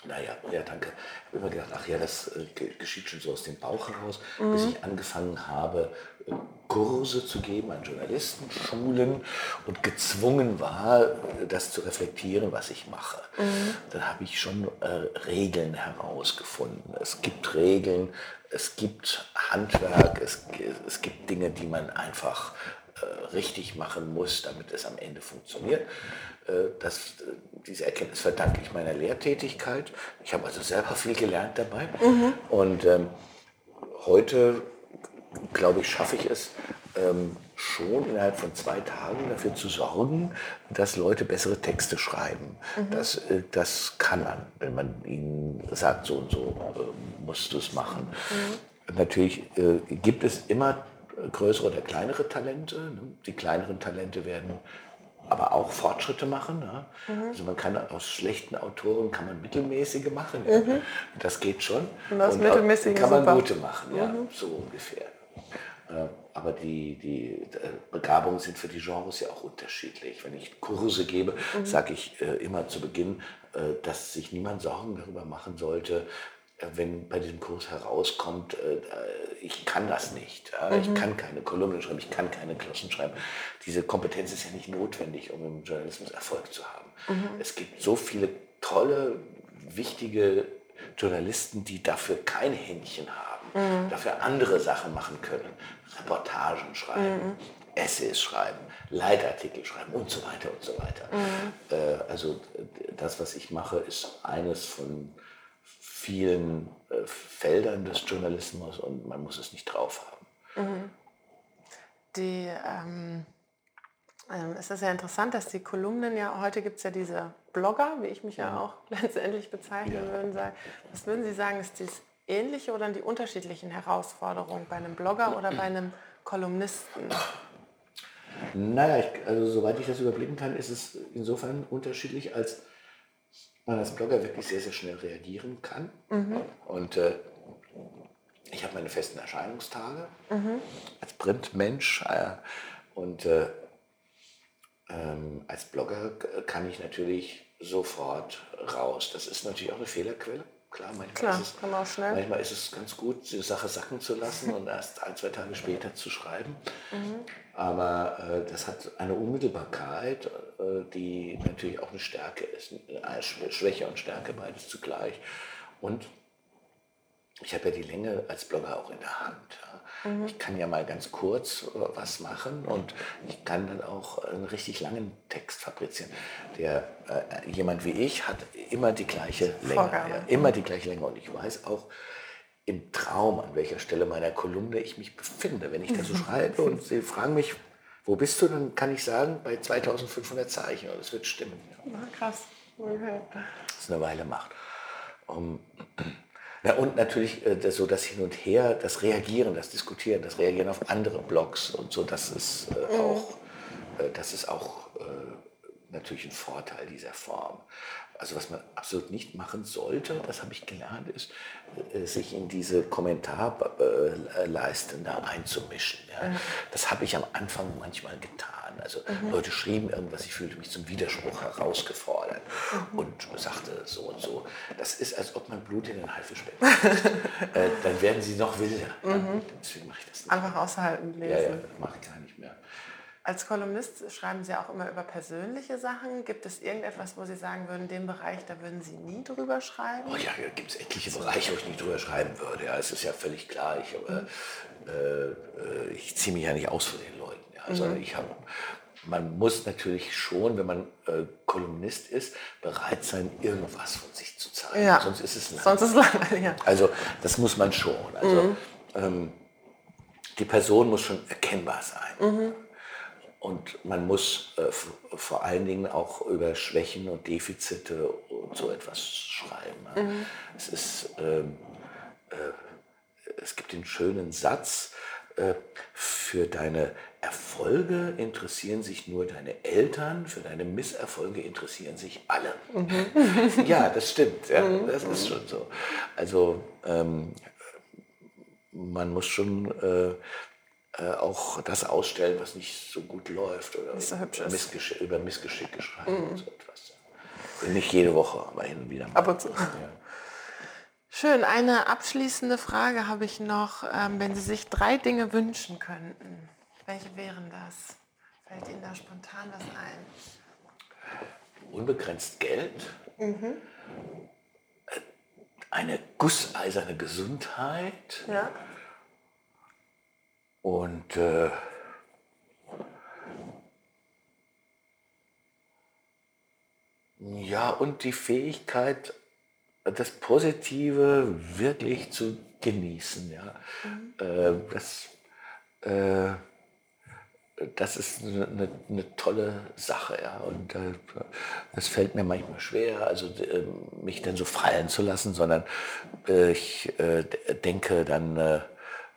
naja, ja, danke. Ich habe immer gedacht, ach ja, das äh, ge- geschieht schon so aus dem Bauch heraus, bis ich angefangen habe, äh, Kurse zu geben an Journalistenschulen und gezwungen war, äh, das zu reflektieren, was ich mache. Dann habe ich schon äh, Regeln herausgefunden. Es gibt Regeln, es gibt Handwerk, es, es gibt Dinge, die man einfach richtig machen muss, damit es am Ende funktioniert. Äh, das, diese Erkenntnis verdanke ich meiner Lehrtätigkeit. Ich habe also selber viel gelernt dabei. Mhm. Und ähm, heute, glaube ich, schaffe ich es, ähm, schon innerhalb von zwei Tagen dafür zu sorgen, dass Leute bessere Texte schreiben. Mhm. Das, äh, das kann man, wenn man ihnen sagt, so und so äh, musst du es machen. Mhm. Natürlich äh, gibt es immer größere oder kleinere Talente. Ne? Die kleineren Talente werden aber auch Fortschritte machen. Ja? Mhm. Also man kann aus schlechten Autoren kann man mittelmäßige machen. Ja? Mhm. Das geht schon. Und aus mittelmäßigen kann man super. gute machen, ja, mhm. so ungefähr. Äh, aber die, die äh, Begabungen sind für die Genres ja auch unterschiedlich. Wenn ich Kurse gebe, mhm. sage ich äh, immer zu Beginn, dass sich niemand Sorgen darüber machen sollte, wenn bei diesem Kurs herauskommt, ich kann das nicht. Ich mhm. kann keine Kolumnen schreiben, ich kann keine Glossen schreiben. Diese Kompetenz ist ja nicht notwendig, um im Journalismus Erfolg zu haben. Mhm. Es gibt so viele tolle, wichtige Journalisten, die dafür kein Händchen haben mhm. dafür andere Sachen machen können. Reportagen schreiben, mhm. Essays schreiben, Leitartikel schreiben und so weiter und so weiter. Mhm. Äh, also das, was ich mache, ist eines von vielen äh, Feldern des Journalismus und man muss es nicht drauf haben. Mhm. Die, ähm, ähm, es ist ja interessant, dass die Kolumnen ja, heute gibt es ja diese Blogger, wie ich mich ja, ja auch <laughs> letztendlich bezeichnen ja. würde. Was würden Sie sagen, ist dies ähnliche oder die unterschiedlichen Herausforderungen bei einem Blogger oder bei einem Kolumnisten? Naja, ich, also soweit ich das überblicken kann, ist es insofern unterschiedlich, als man als Blogger wirklich sehr, sehr schnell reagieren kann. Mhm. Und äh, ich habe meine festen Erscheinungstage mhm. als Printmensch. Äh, und äh, ähm, als Blogger kann ich natürlich sofort raus. Das ist natürlich auch eine Fehlerquelle. Klar, manchmal, Klar, ist es, manchmal ist es ganz gut, die Sache sacken zu lassen <laughs> und erst ein, zwei Tage später zu schreiben. Mhm. Aber äh, das hat eine Unmittelbarkeit, äh, die natürlich auch eine Stärke ist. Eine Schwäche und Stärke beides zugleich. Und ich habe ja die Länge als Blogger auch in der Hand. Mhm. Ich kann ja mal ganz kurz äh, was machen und ich kann dann auch einen richtig langen Text fabrizieren. Der, äh, jemand wie ich hat immer die gleiche Länge. Ja, immer die gleiche Länge. Und ich weiß auch im Traum, an welcher Stelle meiner Kolumne ich mich befinde. Wenn ich da so schreibe und sie fragen mich, wo bist du, dann kann ich sagen, bei 2500 Zeichen. Und es wird stimmen. Ja. krass. Okay. Das ist eine Weile macht. Um, <clears throat> ja, und natürlich äh, das, so das Hin und Her, das Reagieren, das Diskutieren, das Reagieren auf andere Blogs und so, das ist äh, mhm. auch, äh, das ist auch äh, natürlich ein Vorteil dieser Form. Also was man absolut nicht machen sollte, das habe ich gelernt, ist, äh, sich in diese Kommentarleisten da einzumischen. Ja. Das habe ich am Anfang manchmal getan. Also mhm. Leute schrieben irgendwas, ich fühlte mich zum Widerspruch herausgefordert mhm. und sagte so und so. Das ist, als ob man Blut in den Haifischbecken <laughs> äh, Dann werden sie noch wilder. Mhm. Deswegen mache ich das nicht. Einfach aushalten lesen. Ja, ja, mache ich gar nicht. Als Kolumnist schreiben Sie auch immer über persönliche Sachen. Gibt es irgendetwas, wo Sie sagen würden, den Bereich, da würden Sie nie drüber schreiben? Oh ja, da gibt es etliche Bereiche, wo ich nicht drüber schreiben würde. Ja, es ist ja völlig klar. Ich, äh, äh, ich ziehe mich ja nicht aus von den Leuten. Ja. Also mhm. ich habe man muss natürlich schon, wenn man äh, Kolumnist ist, bereit sein, irgendwas von sich zu zeigen. Ja. Sonst ist es lang. Sonst ist lang, ja. Also das muss man schon. Also mhm. ähm, die Person muss schon erkennbar sein. Mhm. Und man muss äh, vor allen Dingen auch über Schwächen und Defizite und so etwas schreiben. Mhm. Es, ist, ähm, äh, es gibt den schönen Satz, äh, für deine Erfolge interessieren sich nur deine Eltern, für deine Misserfolge interessieren sich alle. Mhm. ja, das stimmt, ja, mhm. das ist schon so. Also ähm, man muss schon äh, äh, auch das ausstellen, was nicht so gut läuft oder so Missgesch über Missgeschicke schreiben mhm. und so etwas. Nicht jede Woche, aber hin und wieder. Mal. Ab und zu. Ja. Schön, eine abschließende Frage habe ich noch. Ähm, wenn Sie sich drei Dinge wünschen könnten, welche wären das? Fällt Ihnen da spontan was ein? Unbegrenzt Geld, mhm. eine gusseiserne Gesundheit, ja und äh, ja, und die Fähigkeit, das Positive wirklich zu genießen. Ja. Mhm. Äh, das, äh, das ist eine, eine, eine, tolle Sache. Ja. Und es äh, fällt mir manchmal schwer, also äh, mich dann so fallen zu lassen, sondern äh, ich äh, denke dann,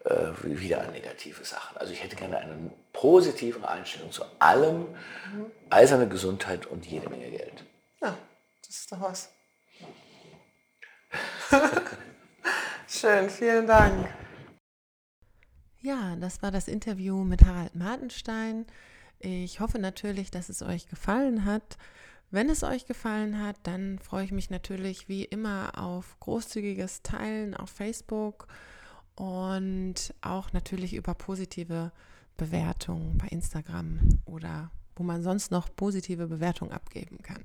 wieder an negative Sachen. Also ich hätte gerne eine positive Einstellung zu allem, mhm. eiserne Gesundheit und jede Menge Geld. Ja, das ist doch was. <laughs> Schön, vielen Dank. Ja, das war das Interview mit Harald Martenstein. Ich hoffe natürlich, dass es euch gefallen hat. Wenn es euch gefallen hat, dann freue ich mich natürlich wie immer auf großzügiges Teilen auf Facebook und auch natürlich über positive Bewertungen bei Instagram oder wo man sonst noch positive Bewertungen abgeben kann.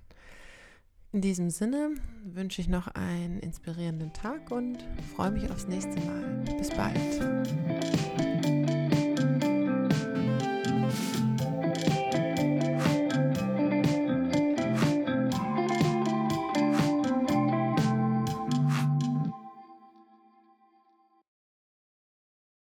In diesem Sinne wünsche ich noch einen inspirierenden Tag und freue mich aufs nächste Mal. Bis bald.